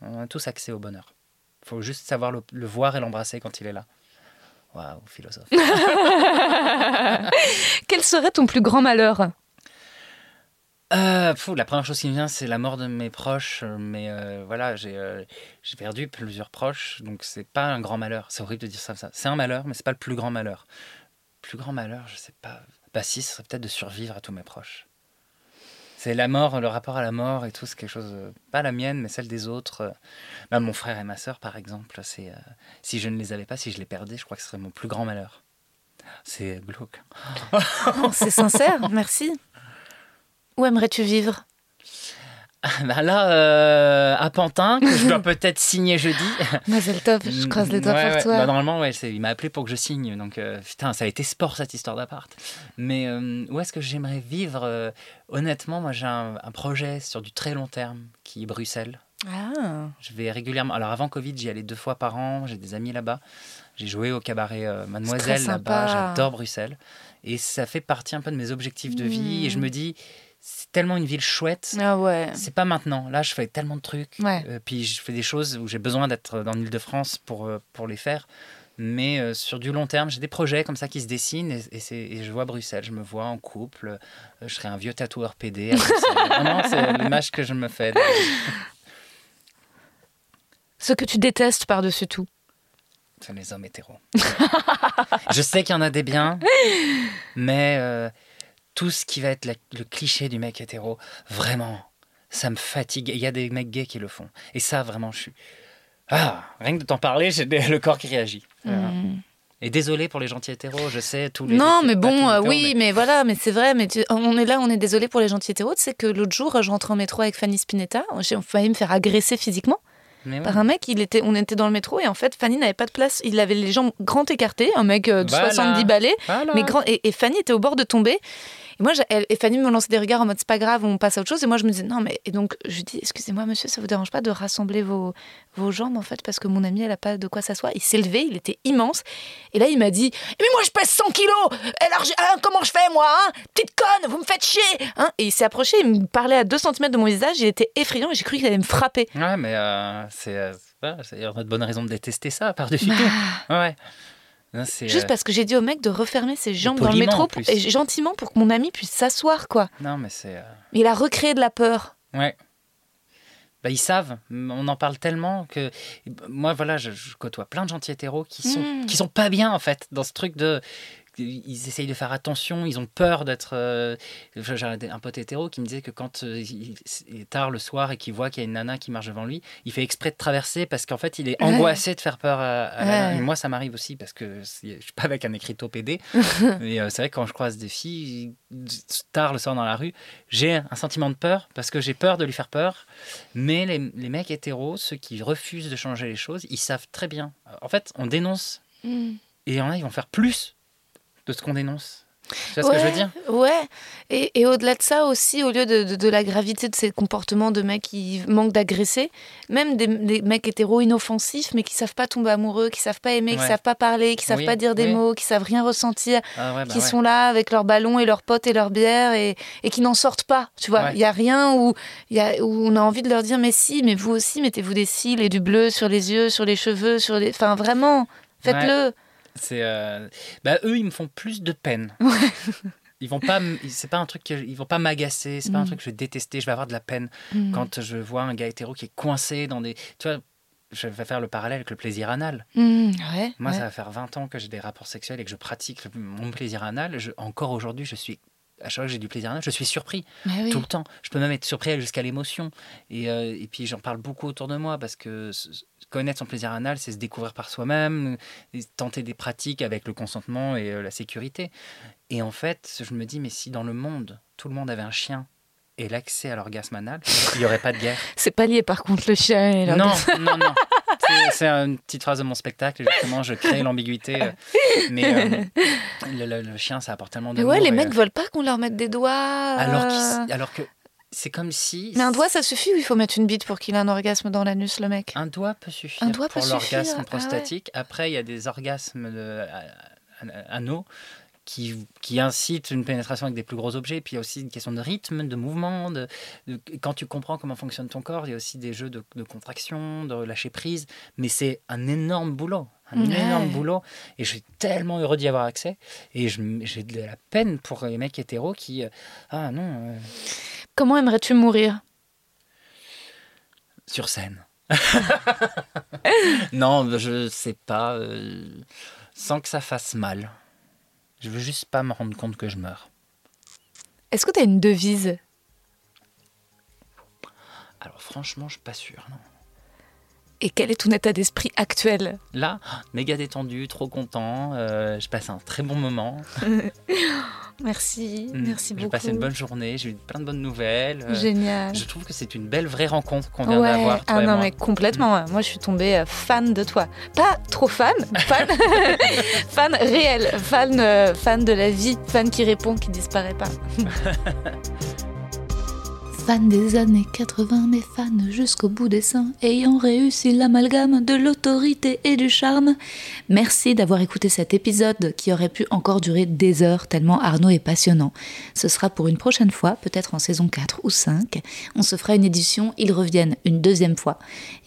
On a tous accès au bonheur. Il faut juste savoir le, le voir et l'embrasser quand il est là. Waouh, philosophe. Quel serait ton plus grand malheur? Euh, la première chose qui me vient, c'est la mort de mes proches. Mais euh, voilà, j'ai euh, j'ai perdu plusieurs proches, donc c'est pas un grand malheur. C'est horrible de dire ça. ça. C'est un malheur, mais c'est pas le plus grand malheur. Plus grand malheur, je sais pas. Bah si, ce serait peut-être de survivre à tous mes proches. C'est la mort, le rapport à la mort et tout, c'est quelque chose, euh, pas la mienne, mais celle des autres. euh. Mon frère et ma sœur, par exemple, euh, si je ne les avais pas, si je les perdais, je crois que ce serait mon plus grand malheur. C'est glauque. Oh, C'est sincère, merci. Où aimerais-tu vivre? Bah là, euh, à Pantin, que je dois peut-être signer jeudi. Mazel tov, je croise les doigts Ouais, pour ouais. toi. Bah, normalement, ouais, il m'a appelé pour que je signe. Donc, euh, putain, ça a été sport cette histoire d'appart. Mais euh, où est-ce que j'aimerais vivre Honnêtement, moi, j'ai un, un projet sur du très long terme qui est Bruxelles. Ah. Je vais régulièrement. Alors, avant Covid, j'y allais deux fois par an. J'ai des amis là-bas. J'ai joué au cabaret Mademoiselle là-bas. J'adore Bruxelles. Et ça fait partie un peu de mes objectifs de vie. Et je me dis, c'est tellement une ville chouette. Ah ouais. C'est pas maintenant. Là, je fais tellement de trucs. Ouais. Euh, puis je fais des choses où j'ai besoin d'être dans l'île de France pour, euh, pour les faire. Mais euh, sur du long terme, j'ai des projets comme ça qui se dessinent et, et et je vois Bruxelles. Je me vois en couple. je serai un vieux tatoueur PD. Vraiment, c'est l'image que je me fais. Ce que tu détestes par-dessus tout. C'est les hommes hétéros. je sais qu'il y en a des biens, mais euh, tout ce qui va être la- le cliché du mec hétéro, vraiment, ça me fatigue. Il y a des mecs gays qui le font. Et ça, vraiment, je suis. Ah, rien que de t'en parler, j'ai le corps qui réagit. Voilà. Et désolé pour les gentils hétéros, je sais, tous les. Non, mais bon, euh, oui, mais... voilà, mais c'est vrai, mais tu- on est là, on est désolé pour les gentils hétéros. Tu sais que l'autre jour, je rentrais en métro avec Fanny Spinetta, j'ai failli me faire agresser physiquement par un mec. Il était, on était dans le métro et en fait, Fanny n'avait pas de place. Il avait les jambes grand écartées, un mec euh, de Voilà. 70 balais, Voilà. mais grand. Et, et Fanny était au bord de tomber. Et moi, elle- et Fanny me lançait des regards en mode c'est pas grave, on passe à autre chose. Et moi, je me disais non, mais. Et donc, je lui dis excusez-moi, monsieur, ça vous dérange pas de rassembler vos, vos jambes en fait, parce que mon ami, elle a pas de quoi s'asseoir. Il s'est levé, il était immense. Et là, il m'a dit mais moi, je pèse 100 kilos Alors, je- hein, comment je fais, moi hein? Petite conne, vous me faites chier hein? Et il s'est approché, il me parlait à 2 cm de mon visage, il était effrayant et j'ai cru qu'il allait me frapper. Ouais, mais euh, c'est. euh, y a de bonnes raisons de détester ça, par-dessus tout. Bah, Ouais. Non, Juste euh, parce que j'ai dit au mec de refermer ses jambes dans le métro et gentiment pour que mon ami puisse s'asseoir, quoi. Non, mais c'est. euh, Il a recréé de la peur. Ouais. Bah, ils savent, on en parle tellement que moi voilà, je, je côtoie plein de gentils hétéros qui sont Mm. qui sont pas bien en fait dans ce truc de ils essayent de faire attention, ils ont peur d'être. euh, J'ai un pote hétéro qui me disait que quand euh, il est tard le soir et qu'il voit qu'il y a une nana qui marche devant lui, il fait exprès de traverser parce qu'en fait il est Ouais. angoissé de faire peur à, à la Ouais. nana. Et moi ça m'arrive aussi parce que je suis pas avec un écriteau PD. Mais euh, c'est vrai que quand je croise des filles tard le soir dans la rue, j'ai un sentiment de peur parce que j'ai peur de lui faire peur. Mais les, les mecs hétéros, ceux qui refusent de changer les choses, ils savent très bien. En fait, on dénonce et il y en a, ils vont faire plus de ce qu'on dénonce. Tu vois ce que je veux Ouais, dire Ouais. Et, et au-delà de ça aussi, au lieu de, de- de la gravité de ces comportements de mecs qui manquent d'agresser, même des, des mecs hétéros inoffensifs, mais qui savent pas tomber amoureux, qui savent pas aimer, qui Ouais. savent pas parler, qui savent Oui, pas dire des oui. mots, qui savent rien ressentir, Ah ouais, bah qui ouais. sont là avec leurs ballons et leurs potes et leurs bières et, et qui n'en sortent pas. Tu vois, il Ouais. y a rien où, y a, où on a envie de leur dire mais si, mais vous aussi, mettez-vous des cils et du bleu sur les yeux, sur les cheveux, sur les. Enfin, vraiment, faites-le. C'est euh, bah, eux, ils me font plus de peine. Ils vont pas, c'est pas un truc que, ils vont pas m'agacer, c'est pas un Mm. truc que je vais détester. Je vais avoir de la peine Mm. quand je vois un gars hétéro qui est coincé dans des, tu vois, je vais faire le parallèle avec le plaisir anal. Mmh, ouais, Moi, ouais. ça va faire 20 ans que j'ai des rapports sexuels et que je pratique mon plaisir anal. Je- encore aujourd'hui, je suis à chaque fois que j'ai du plaisir anal, je suis surpris oui. tout le temps. Je peux même être surpris jusqu'à l'émotion. Et, euh, et puis j'en parle beaucoup autour de moi parce que connaître son plaisir anal, c'est se découvrir par soi-même, tenter des pratiques avec le consentement et euh, la sécurité. Et en fait, je me dis, mais si dans le monde, tout le monde avait un chien et l'accès à l'orgasme anal, il n'y aurait pas de guerre. C'est pas lié par contre le chien et la Non, non, non. C'est- une petite phrase de mon spectacle, justement, je crée l'ambiguïté. euh, Mais euh, le, le- le chien, ça apporte tellement Mais d'amour. ouais, les mecs euh, veulent pas qu'on leur mette des doigts. alors que c'est comme si... Mais un doigt, ça suffit ou il faut mettre une bite pour qu'il ait un orgasme dans l'anus, le mec? Un doigt peut suffire Un doigt pour l'orgasme ah ouais. prostatique. Après, il y a des orgasmes de, à- anneaux qui, qui incitent une pénétration avec des plus gros objets. Puis il y a aussi une question de rythme, de mouvement. De, de- quand tu comprends comment fonctionne ton corps, il y a aussi des jeux de, de contraction, de lâcher prise. Mais c'est un énorme boulot. Un Ouais. énorme boulot. Et je suis tellement heureux d'y avoir accès. Et j'ai de la peine pour les mecs hétéros qui. euh, ah non, euh, Comment aimerais-tu mourir? Sur scène. non, je sais pas. euh, sans que ça fasse mal. Je veux juste pas me rendre compte que je meurs. Est-ce que tu as une devise? Alors franchement, je suis pas sûr. Non. Et quel est ton état d'esprit actuel? Là, méga détendu, trop content. euh, je passe un très bon moment. Merci, Mm. merci beaucoup. J'ai passé une bonne journée, j'ai eu plein de bonnes nouvelles. euh, Génial. Je trouve que c'est une belle vraie rencontre qu'on vient Ouais, d'avoir. ah non mais complètement. ouais. Moi je suis tombée euh, fan de toi. Pas trop fan, fan, fan réel, fan, euh, fan de la vie, fan qui répond, qui disparaît pas. Fan des années 80, mais fan jusqu'au bout des seins, ayant réussi l'amalgame de l'autorité et du charme. Merci d'avoir écouté cet épisode qui aurait pu encore durer des heures tellement Arnaud est passionnant. Ce sera pour une prochaine fois, peut-être en saison 4 ou 5. On se fera une édition, ils reviennent une deuxième fois.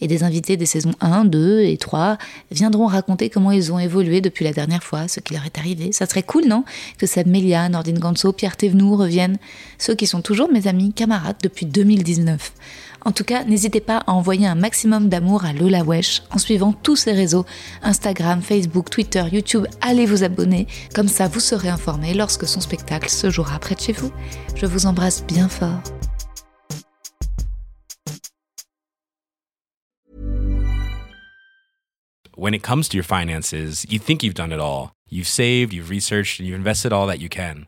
Et des invités des saisons 1, 2 et 3 viendront raconter comment ils ont évolué depuis la dernière fois, ce qui leur est arrivé. Ça serait cool, non? Que Seb Melia, Nordine Ganso, Pierre Thévenoud reviennent. Ceux qui sont toujours mes amis, camarades depuis 2019. En tout cas, n'hésitez pas à envoyer un maximum d'amour à Lola Wesh en suivant tous ses réseaux Instagram, Facebook, Twitter, YouTube. Allez vous abonner, comme ça vous serez informé lorsque son spectacle se jouera près de chez vous. Je vous embrasse bien fort. When it comes to your finances, you think you've done it all. You've saved, you've researched, and you've invested all that you can.